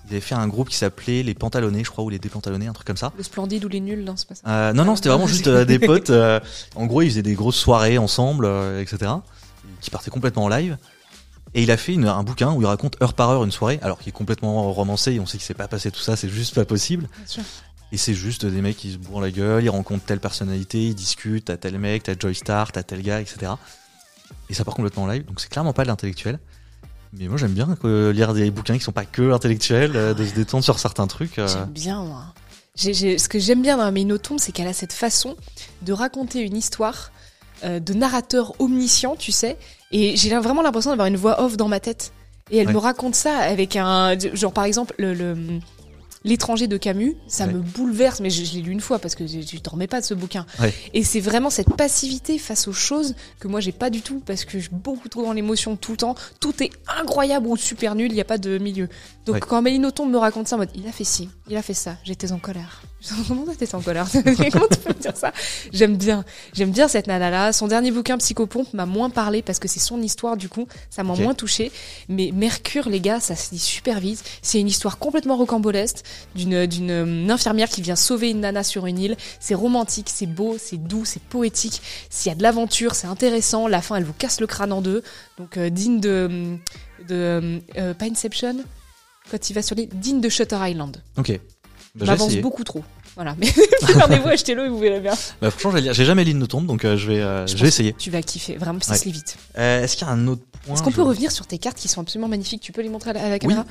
Il avait fait un groupe qui s'appelait Les Pantalonnés, je crois, ou Les Dépantalonnés, un truc comme ça. Le splendide ou les nuls, non, c'est pas ça. Euh, non, non, c'était vraiment juste euh, des potes. euh, en gros, ils faisaient des grosses soirées ensemble, etc. Qui partaient complètement en live. Et il a fait une- un bouquin où il raconte heure par heure une soirée, alors qu'il est complètement romancé et on sait qu'il s'est pas passé tout ça, c'est juste pas possible. Bien sûr. Et c'est juste des mecs qui se bourrent la gueule, ils rencontrent telle personnalité, ils discutent, t'as tel mec, t'as Joy Star, t'as tel gars, etc. Et ça part complètement en live, donc c'est clairement pas de l'intellectuel. Mais moi j'aime bien que lire des bouquins qui sont pas que intellectuels, euh, de se détendre sur certains trucs. euh. J'aime bien, moi. J'ai- j'ai- ce que j'aime bien dans Amélie Nothomb, c'est qu'elle a cette façon de raconter une histoire euh, de narrateur omniscient, tu sais. Et j'ai vraiment l'impression d'avoir une voix off dans ma tête. Et elle Ouais. me raconte ça avec un. Genre, par exemple, le. le- L'étranger de Camus, ça Ouais. me bouleverse, mais je, je l'ai lu une fois parce que je, je dormais pas de ce bouquin. Ouais. Et c'est vraiment cette passivité face aux choses que moi j'ai pas du tout parce que je suis beaucoup trop dans l'émotion tout le temps. Tout est incroyable ou super nul, il n'y a pas de milieu. Donc Ouais. quand Nothomb me raconte ça en mode il a fait ci, il a fait ça, j'étais en colère. (laughs) Comment t'étais en colère? (laughs) Comment tu peux me dire ça? J'aime bien, j'aime bien cette nana là. Son dernier bouquin Psychopompe m'a moins parlé parce que c'est son histoire du coup, ça m'a moins touché. Mais Mercure les gars, ça se lit super vite. C'est une histoire complètement rocambolesque d'une euh, infirmière qui vient sauver une nana sur une île. C'est romantique, c'est beau, c'est doux, c'est poétique. S'il y a de l'aventure, c'est intéressant. La fin, elle vous casse le crâne en deux. Donc euh, digne de de euh, pas Inception quand il va sur l'île, digne de Shutter Island. Ok. Bah, essayé. beaucoup trop. Voilà, mais (laughs) (laughs) regardez-vous, achetez-le et vous verrez bien. Bah, franchement, j'ai jamais lu de tombe, donc euh, je vais, euh, je vais essayer. Tu vas kiffer, vraiment, ça Ouais. se lit vite. Euh, Est-ce qu'il y a un autre point Est-ce qu'on je- peut revenir sur tes cartes qui sont absolument magnifiques? Tu peux les montrer à la, à la caméra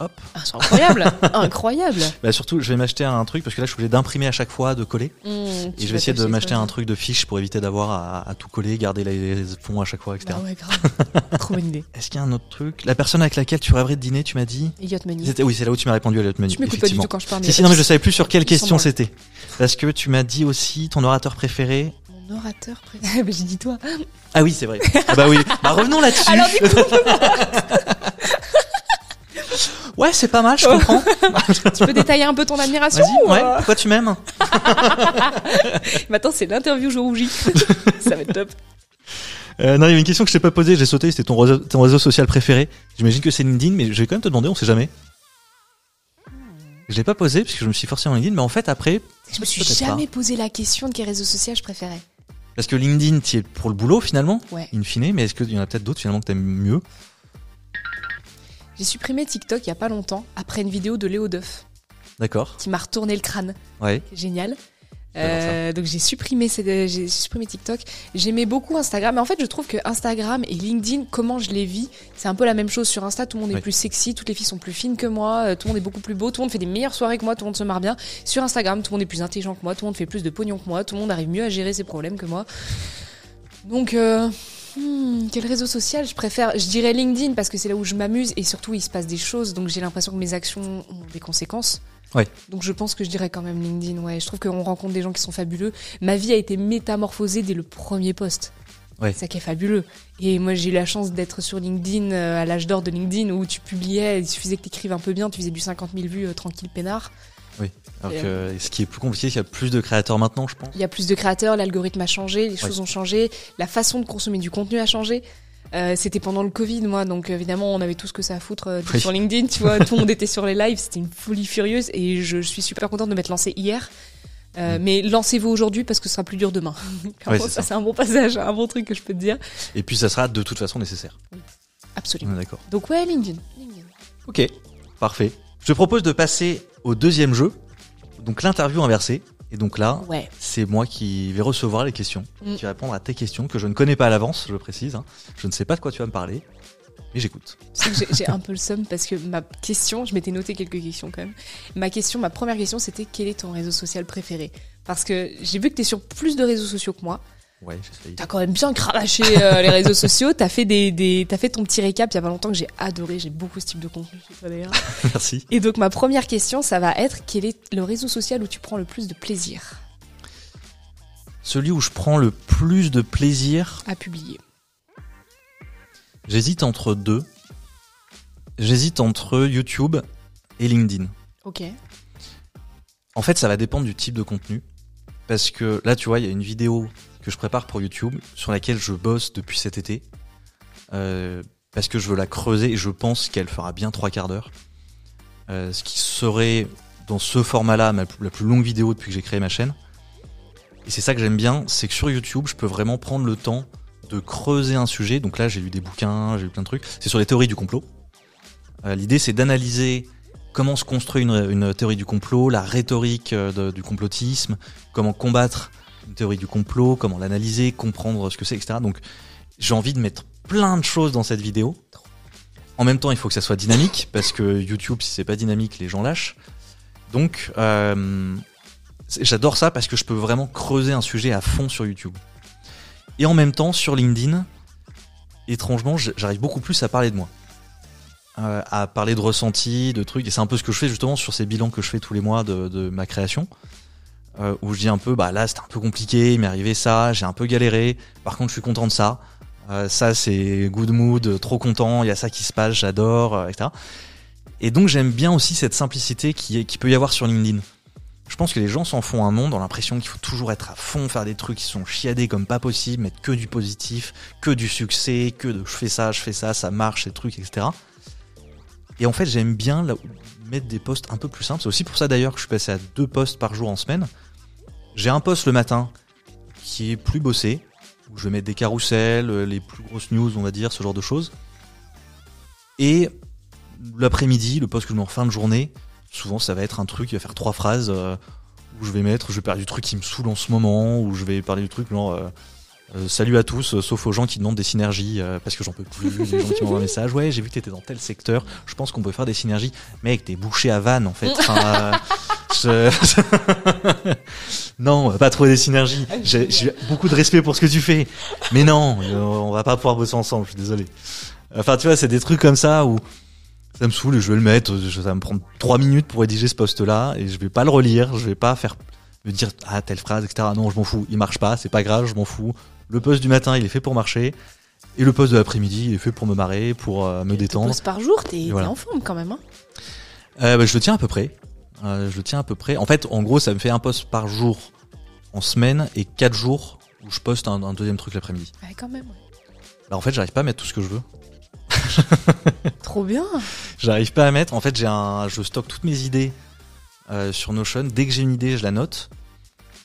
Hop. Ah, C'est incroyable (laughs) Incroyable Bah surtout, je vais m'acheter un truc parce que là, je suis obligé d'imprimer à chaque fois, de coller. Mmh, Et je vais essayer de m'acheter un truc de fiche pour éviter d'avoir à, à tout coller, garder les fonds à chaque fois, etc. Bah ouais, grave. (laughs) Trop bonne idée. Est-ce qu'il y a un autre truc? La personne avec laquelle tu rêverais de dîner, tu m'as dit? Elliot. C'était- Oui, c'est là où tu m'as répondu à Elliot Money. Tu m'écoutes pas du tout quand je parle. Si, si, non, mais je savais plus sur quelle question c'était. Parce que tu m'as dit aussi ton orateur préféré. Mon orateur préféré. bah, (laughs) j'ai dit toi. Ah oui, c'est vrai. ah bah oui. Bah revenons là-dessus. Alors, du ouais, c'est pas mal, je comprends. (laughs) Tu peux détailler un peu ton admiration ou, ouais. euh Pourquoi tu m'aimes (laughs) Maintenant, c'est l'interview, je rougis. (laughs) ça va être top. euh, Non, il y avait une question que je t'ai pas posée, j'ai sauté, c'était ton réseau, ton réseau social préféré. J'imagine que c'est LinkedIn, mais je vais quand même te demander, on sait jamais. Je l'ai pas posé parce que je me suis forcé en LinkedIn, mais en fait après, Je me suis jamais posé la question de quel réseau social je préférais. parce que LinkedIn, tu es pour le boulot finalement, Ouais. in fine, mais est-ce qu'il y en a peut-être d'autres finalement que t'aimes mieux? J'ai supprimé TikTok il y a pas longtemps après une vidéo de Léo Duff D'accord. qui m'a retourné le crâne. Ouais. Génial. Euh, donc j'ai supprimé, ces- j'ai supprimé TikTok. J'aimais beaucoup Instagram. Mais en fait, je trouve que Instagram et LinkedIn, comment je les vis, c'est un peu la même chose. Sur Insta, tout le monde est plus sexy, toutes les filles sont plus fines que moi, euh, tout le monde est beaucoup plus beau, tout le monde fait des meilleures soirées que moi, tout le monde se marre bien. Sur Instagram, tout le monde est plus intelligent que moi, tout le monde fait plus de pognon que moi, tout le monde arrive mieux à gérer ses problèmes que moi. Donc, euh, hmm, quel réseau social? Je préfère Je dirais LinkedIn parce que c'est là où je m'amuse et surtout il se passe des choses, donc j'ai l'impression que mes actions ont des conséquences. Ouais. Donc je pense que je dirais quand même LinkedIn. Ouais, je trouve qu'on rencontre des gens qui sont fabuleux. Ma vie a été métamorphosée dès le premier poste. Ouais. C'est ça qui est fabuleux. Et moi, j'ai eu la chance d'être sur LinkedIn euh, à l'âge d'or de LinkedIn où tu publiais, il suffisait que tu écrives un peu bien, tu faisais du 50 000 vues euh, tranquille peinard. Alors Et, que ce qui est plus compliqué, c'est qu'il y a plus de créateurs maintenant, je pense. Il y a plus de créateurs, l'algorithme a changé, les choses Ouais. ont changé, la façon de consommer du contenu a changé. Euh, c'était pendant le Covid, moi, donc évidemment, on avait tout ce que ça à foutre euh, Oui. sur LinkedIn, tu vois, tout le monde était sur les lives, c'était une folie furieuse et je suis super contente de m'être lancée hier. Euh, Mais lancez-vous aujourd'hui parce que ce sera plus dur demain. (laughs) Mm. ça, ça. c'est un bon passage, un bon truc que je peux te dire. Et puis ça sera de toute façon nécessaire. Absolument. D'accord. Donc ouais, LinkedIn. LinkedIn. Ok, parfait. Je te propose de passer au deuxième jeu, donc l'interview inversée. Et donc là, Ouais. c'est moi qui vais recevoir les questions, Mm. qui va répondre à tes questions que je ne connais pas à l'avance, je précise. hein. Je ne sais pas de quoi tu vas me parler, mais j'écoute. J'ai- un peu le seum parce que ma question, je m'étais noté quelques questions quand même. Ma question, ma première question, c'était quel est ton réseau social préféré? Parce que j'ai vu que tu es sur plus de réseaux sociaux que moi. Ouais, j'essaye. T'as quand même bien cravaché euh, (laughs) les réseaux sociaux. T'as fait des, des t'as fait ton petit récap il y a pas longtemps que j'ai adoré. J'ai beaucoup ce type de contenu d'ailleurs. (laughs) Merci. Et donc ma première question, ça va être quel est le réseau social où tu prends le plus de plaisir? Celui où je prends le plus de plaisir, à publier j'hésite entre deux. J'hésite entre YouTube et LinkedIn. Ok. En fait, ça va dépendre du type de contenu. Parce que là, tu vois, il y a une vidéo que je prépare pour YouTube sur laquelle je bosse depuis cet été. Euh, parce que je veux la creuser et je pense qu'elle fera bien trois quarts d'heure. Euh, ce qui serait, dans ce format-là, ma- la plus longue vidéo depuis que j'ai créé ma chaîne. Et c'est ça que j'aime bien, c'est que sur YouTube, je peux vraiment prendre le temps de creuser un sujet. Donc là, j'ai lu des bouquins, j'ai lu plein de trucs. C'est sur les théories du complot. Euh, L'idée, c'est d'analyser comment se construit une, théorie du complot, la rhétorique du complotisme, comment combattre une théorie du complot, comment l'analyser, comprendre ce que c'est, etc. Donc j'ai envie de mettre plein de choses dans cette vidéo. En même temps, il faut que ça soit dynamique, parce que YouTube, si c'est pas dynamique, les gens lâchent. Donc euh, j'adore ça parce que je peux vraiment creuser un sujet à fond sur YouTube. Et en même temps, sur LinkedIn, étrangement, j'arrive beaucoup plus à parler de moi euh, à parler de ressenti, de trucs. Et c'est un peu ce que je fais justement sur ces bilans que je fais tous les mois de ma création. Euh, où je dis un peu, bah là c'était un peu compliqué, il m'est arrivé ça, j'ai un peu galéré. Par contre, je suis content de ça. Euh, ça c'est good mood, trop content, il y a ça qui se passe, j'adore, euh, etc. Et donc j'aime bien aussi cette simplicité qui, peut y avoir sur LinkedIn. Je pense que les gens s'en font un monde, ont l'impression qu'il faut toujours être à fond, faire des trucs qui sont chiadés comme pas possible, mettre que du positif, que du succès, que de je fais ça, je fais ça, ça marche, ces trucs, etc. Et en fait, j'aime bien mettre des posts un peu plus simples. C'est aussi pour ça d'ailleurs que je suis passé à deux posts par jour en semaine. J'ai un post le matin qui est plus bossé, où je vais mettre des carousels, euh, les plus grosses news, on va dire, ce genre de choses. Et l'après-midi, le post que je mets en fin de journée, souvent ça va être un truc qui va faire trois phrases euh, où je vais mettre, je vais parler du truc qui me saoule en ce moment, où je vais parler du truc genre euh, euh, salut à tous, euh, sauf aux gens qui demandent des synergies euh, parce que j'en peux plus, (laughs) les gens qui m'envoient un message, ouais j'ai vu que t'étais dans tel secteur, je pense qu'on peut faire des synergies. Mec, t'es bouché à vanne en fait. (laughs) Enfin, euh, je- (laughs) non, on va pas trouver des synergies. J'ai j'ai beaucoup de respect pour ce que tu fais, mais non, euh, on va pas pouvoir bosser ensemble. Je suis désolé. Enfin, tu vois, c'est des trucs comme ça où ça me saoule et je vais le mettre. Ça va me prendre trois minutes pour rédiger ce post-là et je vais pas le relire. Je vais pas faire me dire ah telle phrase, etc. Non, je m'en fous. Il marche pas, c'est pas grave, je m'en fous. Le post du matin, il est fait pour marcher. Et le post de l'après-midi, il est fait pour me marrer, pour euh, me détendre. Pause par jour, t'es voilà. en forme quand même. Hein Euh, bah, je le tiens à peu près. Euh, je le tiens à peu près. En fait, en gros, ça me fait un post par jour en semaine et quatre jours où je poste un, un deuxième truc l'après-midi. ouais, quand même. Bah, en fait, j'arrive pas à mettre tout ce que je veux. Trop bien. (laughs) J'arrive pas à mettre. En fait, j'ai un, je stocke toutes mes idées euh, sur Notion. Dès que j'ai une idée, je la note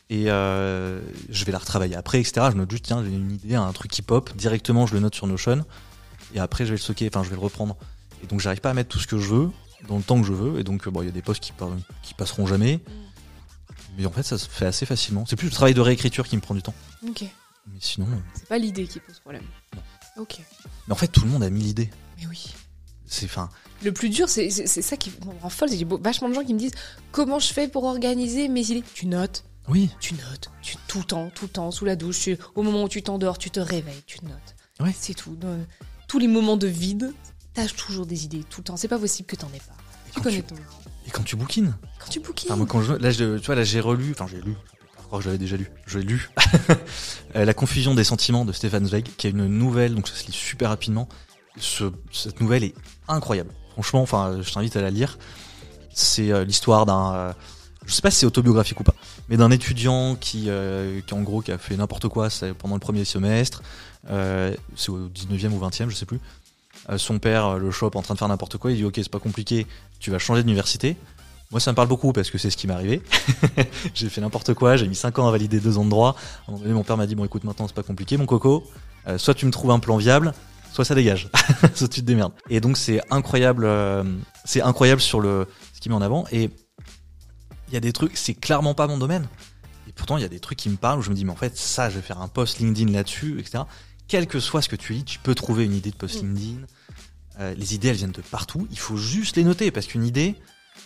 et euh, je vais la retravailler après, etc. Je note juste tiens, j'ai une idée, un truc qui pop directement, je le note sur Notion et après je vais le stocker. Enfin, je vais le reprendre. Et donc, j'arrive pas à mettre tout ce que je veux dans le temps que je veux. Et donc, euh, bon, il y a des posts qui, qui passeront jamais. Mais en fait, ça se fait assez facilement. C'est plus le travail de réécriture qui me prend du temps. Ok. Mais sinon, C'est pas l'idée qui pose problème. Ok. mais en fait, tout le monde a mis l'idée. Mais oui. C'est enfin, Le plus dur, c'est ça qui me rend folle. J'ai vachement de gens qui me disent comment je fais pour organiser mes idées? Tu notes, oui, tu notes, tu, tout le temps, tout le temps, sous la douche. tu- au moment où tu t'endors, tu te réveilles, tu notes. Ouais. C'est tout. Dans tous les moments de vide, t'as toujours des idées tout le temps. C'est pas possible que t'en aies pas. Tu quand connais tu- ton. Et quand tu bouquines. Quand tu. Enfin, moi, quand je, là, je- tu vois, là, j'ai relu, enfin, j'ai lu, je crois que je l'avais déjà lu, je l'ai lu, (laughs) Euh, La confusion des sentiments de Stefan Zweig, qui est une nouvelle, donc ça se lit super rapidement. Ce, cette nouvelle est incroyable. Franchement, enfin, je t'invite à la lire. C'est euh, l'histoire d'un, euh, je sais pas si c'est autobiographique ou pas, mais d'un étudiant qui, euh, qui en gros, qui a fait n'importe quoi pendant le premier semestre. Euh, c'est au 19e ou 20e, je sais plus. Son père le chope en train de faire n'importe quoi. Il dit, ok, c'est pas compliqué, tu vas changer d'université. Moi, ça me parle beaucoup parce que c'est ce qui m'est arrivé. (laughs) j'ai fait n'importe quoi, j'ai mis 5 ans à valider deux ans de droit. À un moment donné, mon père m'a dit, bon, écoute, maintenant, c'est pas compliqué, mon coco. Soit tu me trouves un plan viable, soit ça dégage. (laughs) soit tu te démerdes. Et donc, c'est incroyable, euh, c'est incroyable sur le, ce qu'il met en avant. Et il y a des trucs, c'est clairement pas mon domaine. Et pourtant, il y a des trucs qui me parlent où je me dis, mais en fait, ça, je vais faire un post LinkedIn là-dessus, etc. Quel que soit ce que tu lis, tu peux trouver une idée de post LinkedIn. Euh, les idées, elles viennent de partout. Il faut juste les noter parce qu'une idée,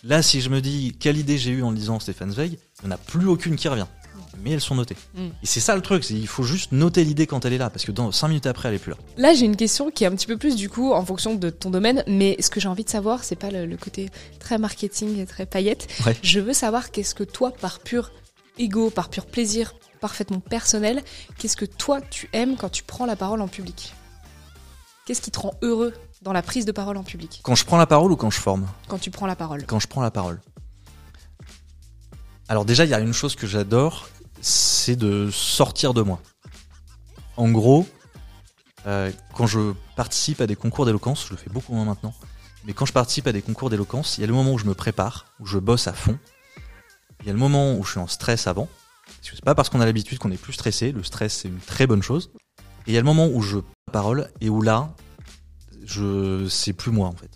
là, si je me dis quelle idée j'ai eue en lisant Stéphane Zweig, il n'y en a plus aucune qui revient. Mais elles sont notées. Mm. Et c'est ça le truc, c'est il faut juste noter l'idée quand elle est là parce que dans 5 minutes après, elle est plus là. Là, j'ai une question qui est un petit peu plus du coup en fonction de ton domaine, mais ce que j'ai envie de savoir, c'est pas le, le côté très marketing et très paillette. Ouais. Je veux savoir qu'est-ce que toi, par pur ego, par pur plaisir, parfaitement personnel, qu'est-ce que toi tu aimes quand tu prends la parole en public? Qu'est-ce qui te rend heureux dans la prise de parole en public? Quand je prends la parole ou quand je forme? Quand tu prends la parole Quand je prends la parole. Alors déjà, il y a une chose que j'adore, c'est de sortir de moi. En gros, euh, quand je participe à des concours d'éloquence, je le fais beaucoup moins maintenant, mais quand je participe à des concours d'éloquence, il y a le moment où je me prépare, où je bosse à fond. Il y a le moment où je suis en stress avant. Parce que c'est pas parce qu'on a l'habitude qu'on est plus stressé. Le stress, c'est une très bonne chose. Et il y a le moment où je parole et où là, je c'est plus moi en fait.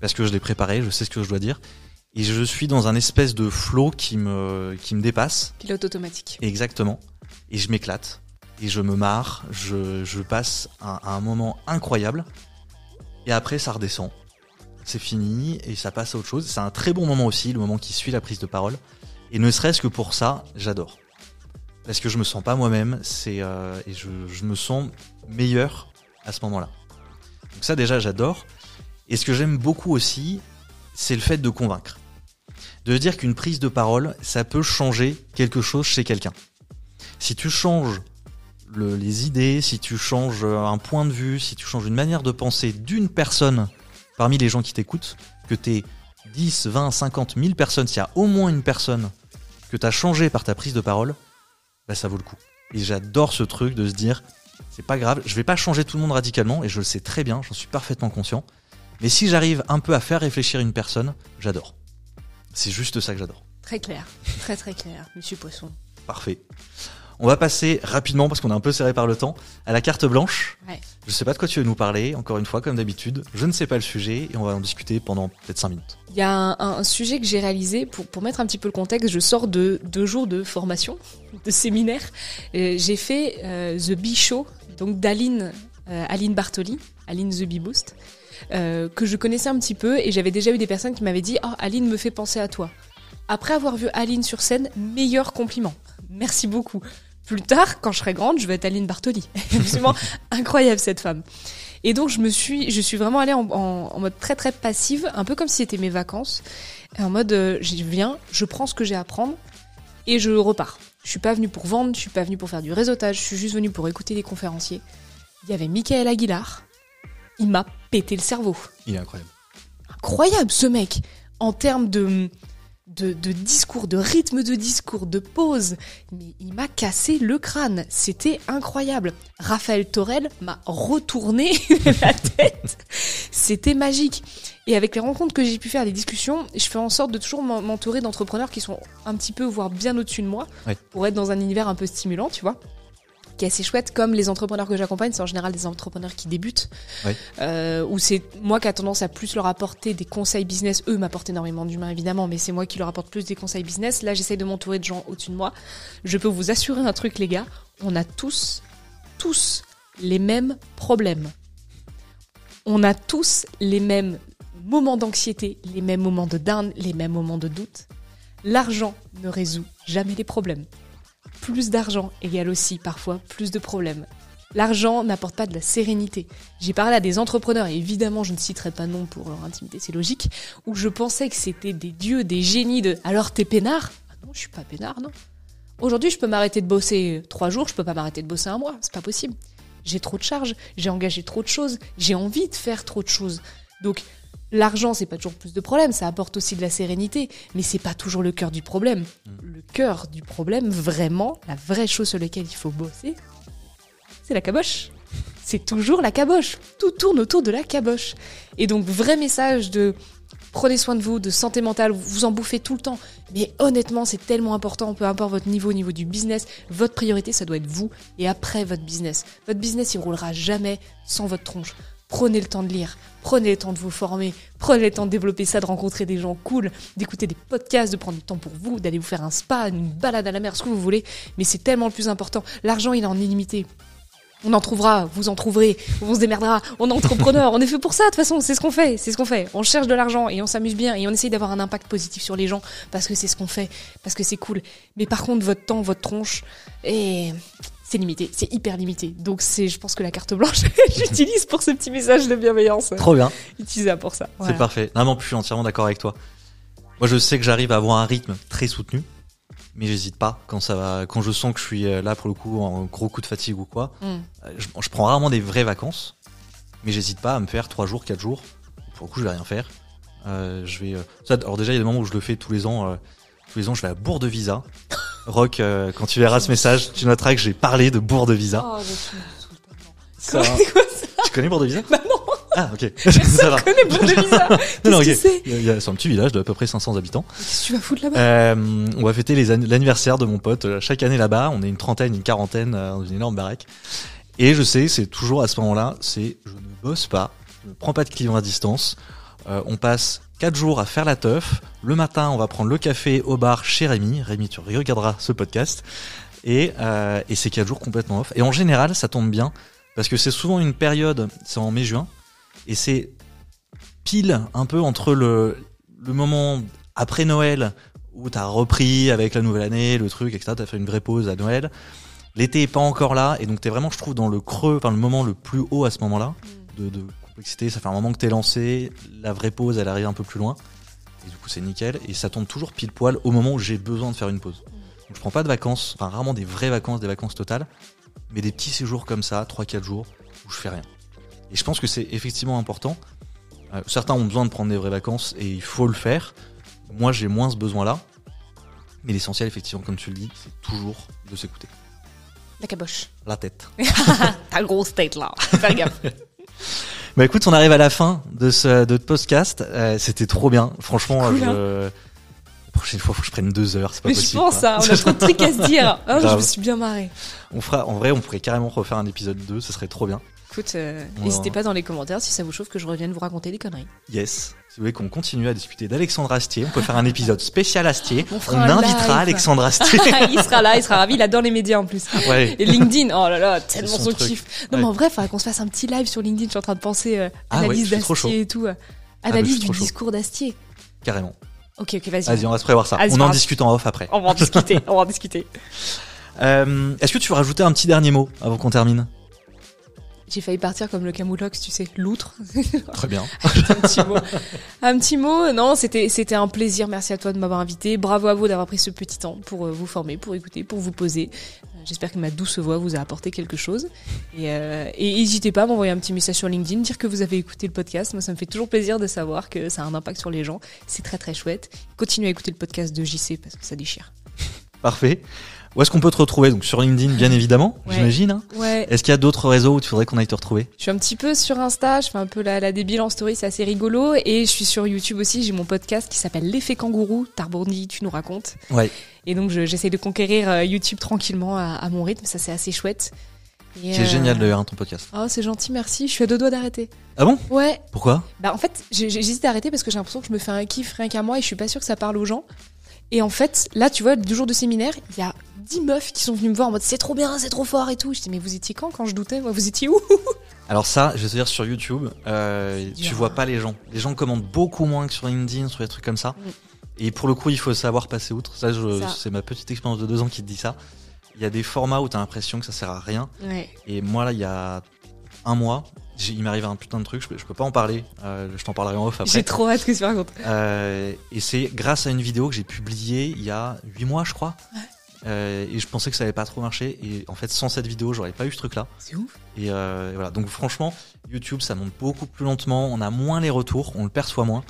Parce que je l'ai préparé, je sais ce que je dois dire. Et je suis dans un espèce de flow qui me, qui me dépasse. Pilote automatique. Exactement. Et je m'éclate. Et je me marre. Je, je passe un, un moment incroyable. Et après, ça redescend. C'est fini. Et ça passe à autre chose. C'est un très bon moment aussi, le moment qui suit la prise de parole. Et ne serait-ce que pour ça, j'adore. Parce que je me sens pas moi-même. C'est, euh, et je, je me sens meilleur à ce moment-là. Donc ça, déjà, j'adore. Et ce que j'aime beaucoup aussi, c'est le fait de convaincre. De dire qu'une prise de parole, ça peut changer quelque chose chez quelqu'un. Si tu changes le- les idées, si tu changes un point de vue, si tu changes une manière de penser d'une personne parmi les gens qui t'écoutent, que t'es 10, 20, 50 1000 personnes, s'il y a au moins une personne que t'as changé par ta prise de parole, bah ça vaut le coup. Et j'adore ce truc de se dire, c'est pas grave, je vais pas changer tout le monde radicalement, et je le sais très bien, j'en suis parfaitement conscient. Mais si j'arrive un peu à faire réfléchir une personne, j'adore. C'est juste ça que j'adore. Très clair. Très très clair, (laughs) monsieur Poisson. Parfait. On va passer rapidement, parce qu'on est un peu serré par le temps, à la carte blanche. Ouais. Je sais pas de quoi tu veux nous parler, encore une fois, comme d'habitude. Je ne sais pas le sujet, et on va en discuter pendant peut-être 5 minutes. Il y a un, un sujet que j'ai réalisé pour, pour mettre un petit peu le contexte. Je sors de deux jours de formation, (laughs) de séminaire. Euh, j'ai fait euh, The Bee Show, donc d'Aline euh, Aline Bartoli, Aline The Bee Boost, euh, que je connaissais un petit peu et j'avais déjà eu des personnes qui m'avaient dit Oh, Aline me fait penser à toi. Après avoir vu Aline sur scène, meilleur compliment. Merci beaucoup. Plus tard, quand je serai grande, je vais être Aline Bartoli. (laughs) Absolument incroyable cette femme. Et donc je me suis, je suis vraiment allée en, mode très très passive, un peu comme si c'était mes vacances, en mode euh, je viens, je prends ce que j'ai à prendre et je repars. Je suis pas venue pour vendre, je suis pas venue pour faire du réseautage, je suis juste venue pour écouter les conférenciers. Il y avait Michael Aguilar, il m'a pété le cerveau. Il est incroyable. Incroyable ce mec en termes de, de, de discours, de rythme de discours, de pause. Mais il m'a cassé le crâne. C'était incroyable. Raphaël Torel m'a retourné (laughs) la tête. C'était magique. Et avec les rencontres que j'ai pu faire, les discussions, je fais en sorte de toujours m'en- m'entourer d'entrepreneurs qui sont un petit peu, voire bien au-dessus de moi, Ouais. pour être dans un univers un peu stimulant, tu vois qui est assez chouette, comme les entrepreneurs que j'accompagne, c'est en général des entrepreneurs qui débutent, Ouais. euh, où c'est moi qui a tendance à plus leur apporter des conseils business. Eux m'apportent énormément d'humains évidemment, mais c'est moi qui leur apporte plus des conseils business. Là, j'essaye de m'entourer de gens au-dessus de moi. Je peux vous assurer un truc, les gars, on a tous, tous les mêmes problèmes. On a tous les mêmes moments d'anxiété, les mêmes moments de down, les mêmes moments de doute. L'argent ne résout jamais les problèmes. Plus d'argent égale aussi parfois plus de problèmes. L'argent n'apporte pas de la sérénité. J'ai parlé à des entrepreneurs, et évidemment je ne citerai pas nom pour leur intimité, c'est logique, où je pensais que c'était des dieux, des génies de alors t'es peinard? Ah non, je suis pas peinard, non. Aujourd'hui, je peux m'arrêter de bosser trois jours, je peux pas m'arrêter de bosser un mois, c'est pas possible. J'ai trop de charges, j'ai engagé trop de choses, j'ai envie de faire trop de choses. Donc l'argent, c'est pas toujours plus de problème, ça apporte aussi de la sérénité, mais c'est pas toujours le cœur du problème. Le cœur du problème, vraiment, la vraie chose sur laquelle il faut bosser, c'est la caboche. C'est toujours la caboche. Tout tourne autour de la caboche. Et donc, vrai message de prenez soin de vous, de santé mentale, vous en bouffez tout le temps. Mais honnêtement, c'est tellement important, peu importe votre niveau, au niveau du business, votre priorité, ça doit être vous et après votre business. Votre business, il roulera jamais sans votre tronche. Prenez le temps de lire, prenez le temps de vous former, prenez le temps de développer ça, de rencontrer des gens cool, d'écouter des podcasts, de prendre du temps pour vous, d'aller vous faire un spa, une balade à la mer, ce que vous voulez. Mais c'est tellement le plus important. L'argent, il est en illimité. On en trouvera, vous en trouverez, on se démerdera, on est entrepreneur, (laughs) on est fait pour ça de toute façon, c'est ce qu'on fait, c'est ce qu'on fait. On cherche de l'argent et on s'amuse bien et on essaye d'avoir un impact positif sur les gens parce que c'est ce qu'on fait, parce que c'est cool. Mais par contre, votre temps, votre tronche, et c'est limité, c'est hyper limité. Donc c'est, je pense que la carte blanche, (laughs) j'utilise pour ce petit message de bienveillance. Trop bien. Utilisez pour ça. C'est parfait. Non, mais je suis entièrement d'accord avec toi. Moi, je sais que j'arrive à avoir un rythme très soutenu mais j'hésite pas quand ça va quand je sens que je suis euh, là pour le coup en gros coup de fatigue ou quoi Mm. euh, je, je prends rarement des vraies vacances mais j'hésite pas à me faire trois jours quatre jours pour le coup je vais rien faire Euh, je vais ça, alors déjà il y a des moments où je le fais tous les ans euh, tous les ans je vais à Bourg de Visa Rock euh, quand tu verras ce message tu noteras que j'ai parlé de Bourg de Visa Oh. Ça- quoi ça tu connais Bourg de Visa Bah non, ah ok (laughs) ça va connaît Bourg de Visa. Non, non, Qu'est-ce que ok. c'est Il y a- il y a- c'est un petit village de à peu près 500 habitants Qu'est-ce que tu vas foutre là-bas Euh, on va fêter les an- l'anniversaire de mon pote euh, chaque année là-bas. On est une trentaine, une quarantaine euh, dans une énorme baraque. Et je sais, c'est toujours à ce moment-là, c'est je ne bosse pas, je ne prends pas de clients à distance. Euh, on passe quatre jours à faire la teuf. Le matin, on va prendre le café au bar chez Rémi. Rémi, tu regarderas ce podcast. Et, euh, et c'est quatre jours complètement off. Et en général, ça tombe bien parce que c'est souvent une période, c'est en mai-juin, et c'est pile un peu entre le, le moment après Noël où t'as repris avec la nouvelle année, le truc, etc. T'as fait une vraie pause à Noël. L'été est pas encore là, et donc t'es vraiment, je trouve, dans le creux, enfin le moment le plus haut à ce moment-là de, de Ça fait un moment que t'es lancé, la vraie pause, elle arrive un peu plus loin, et du coup c'est nickel. Et ça tombe toujours pile poil au moment où j'ai besoin de faire une pause. Donc je prends pas de vacances, enfin rarement des vraies vacances, des vacances totales, mais des petits séjours comme ça, 3-4 jours où je fais rien. Et je pense que c'est effectivement important. Euh, certains ont besoin de prendre des vraies vacances et il faut le faire. Moi, j'ai moins ce besoin-là. Mais l'essentiel, effectivement, comme tu le dis, c'est toujours de s'écouter. La caboche. La tête. (laughs) Ta grosse tête là. Faire gaffe. (laughs) Bah écoute, on arrive à la fin de ce de ce podcast. Euh, C'était trop bien. Franchement, Cool, je... la prochaine fois, faut que je prenne deux heures. C'est pas Mais je possible. pense, hein, on a trop de trucs à se dire. (laughs) Oh, je me suis bien marrée. On fera, en vrai, on pourrait carrément refaire un épisode 2. Ce serait trop bien. Écoute, euh, Ouais. n'hésitez pas dans les commentaires si ça vous chauffe que je revienne vous raconter des conneries. Yes. Si vous voulez qu'on continue à discuter d'Alexandre Astier, on peut faire un épisode spécial Astier. On invitera. Alexandre Astier. (laughs) il sera là, il sera ravi, il adore les médias en plus. ouais. Et LinkedIn, oh là là, tellement son son, kiff. Non Ouais. mais en vrai, il faudrait qu'on se fasse un petit live sur LinkedIn, je suis en train de penser euh, Ah ouais, analyse trop d'Astier et tout. euh, je Analyse du discours d'Astier. Carrément. Ok, ok, vas-y. Vas-y, on va se prévoir ça. On en discute en off après. On va en discuter, on va en discuter. (laughs) Euh, Est-ce que tu veux rajouter un petit dernier mot avant qu'on termine? J'ai failli partir comme le camoulox, tu sais, l'outre. (laughs) Très bien. (laughs) un petit mot. Un petit mot. Non, c'était c'était un plaisir. Merci à toi de m'avoir invité. Bravo à vous d'avoir pris ce petit temps pour euh, vous former, pour écouter, pour vous poser. Euh, J'espère que ma douce voix vous a apporté quelque chose. Et euh, et n'hésitez pas à m'envoyer un petit message sur LinkedIn, dire que vous avez écouté le podcast. Moi, ça me fait toujours plaisir de savoir que ça a un impact sur les gens. C'est très très chouette. Continuez à écouter le podcast de JC parce que ça déchire. Parfait. Où est-ce qu'on peut te retrouver? Donc sur LinkedIn, bien évidemment, Ouais. j'imagine. hein. Ouais. Est-ce qu'il y a d'autres réseaux où tu voudrais qu'on aille te retrouver? Je suis un petit peu sur Insta, je fais un peu la, la débile en story, c'est assez rigolo. Et je suis sur YouTube aussi, j'ai mon podcast qui s'appelle L'effet kangourou. Tarbourni, tu nous racontes. Ouais. Et donc je- j'essaie de conquérir euh, YouTube tranquillement à, à mon rythme, ça c'est assez chouette. Et, C'est euh, génial d'ailleurs hein, ton podcast. Oh c'est gentil, merci. Je suis à deux doigts d'arrêter. Ah bon? Ouais. Pourquoi? Bah en fait, hésité à arrêter parce que j'ai l'impression que je me fais un kiff rien qu'à moi et je suis pas sûre que ça parle aux gens. Et en fait, là, tu vois, deux jours de séminaire, il y a dix meufs qui sont venues me voir en mode c'est trop bien, c'est trop fort et tout. Je dis mais vous étiez quand quand je doutais Moi, vous étiez où (laughs) Alors ça, je vais te dire sur YouTube, euh, tu vois pas les gens. Les gens commentent beaucoup moins que sur LinkedIn, sur des trucs comme ça. Mm. Et pour le coup, il faut savoir passer outre. Ça, c'est ma petite expérience de deux ans qui te dit ça. Il y a des formats où t'as l'impression que ça sert à rien. Ouais. Et moi, là, il y a un mois, j'ai- il m'arrive un putain de truc, je peux, je peux pas en parler, euh, je t'en parlerai en off J'ai après. trop hâte que tu racontes. Euh, et c'est grâce à une vidéo que j'ai publiée il y a 8 mois, je crois. Euh, et je pensais que ça allait pas trop marcher. Et en fait, sans cette vidéo, j'aurais pas eu ce truc-là. C'est ouf. Et euh, voilà. Donc franchement, YouTube, ça monte beaucoup plus lentement. On a moins les retours, on le perçoit moins.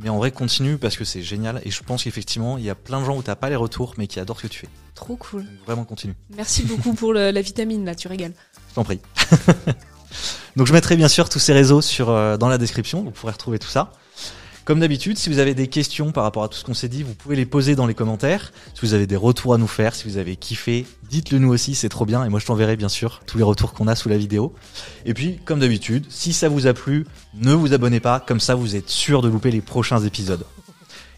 Mais en vrai, continue parce que c'est génial. Et je pense qu'effectivement, il y a plein de gens où t'as pas les retours, mais qui adorent ce que tu fais. Trop cool. Donc vraiment, continue. Merci beaucoup pour le- la vitamine, là, tu régales. Je t'en prie. (laughs) Donc je mettrai bien sûr tous ces réseaux sur, euh, dans la description, vous pourrez retrouver tout ça. Comme d'habitude, si vous avez des questions par rapport à tout ce qu'on s'est dit, vous pouvez les poser dans les commentaires. Si vous avez des retours à nous faire, si vous avez kiffé, dites-le nous aussi, c'est trop bien. Et moi je t'enverrai bien sûr tous les retours qu'on a sous la vidéo. Et puis, comme d'habitude, si ça vous a plu, ne vous abonnez pas, comme ça vous êtes sûr de louper les prochains épisodes.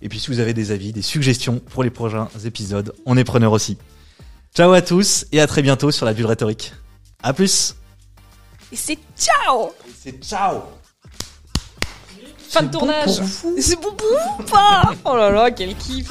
Et puis si vous avez des avis, des suggestions pour les prochains épisodes, on est preneur aussi. Ciao à tous et à très bientôt sur la bulle rhétorique. À plus Et c'est ciao C'est ciao Fin de tournage. C'est bon pour vous ou pas? Oh là là, quel kiff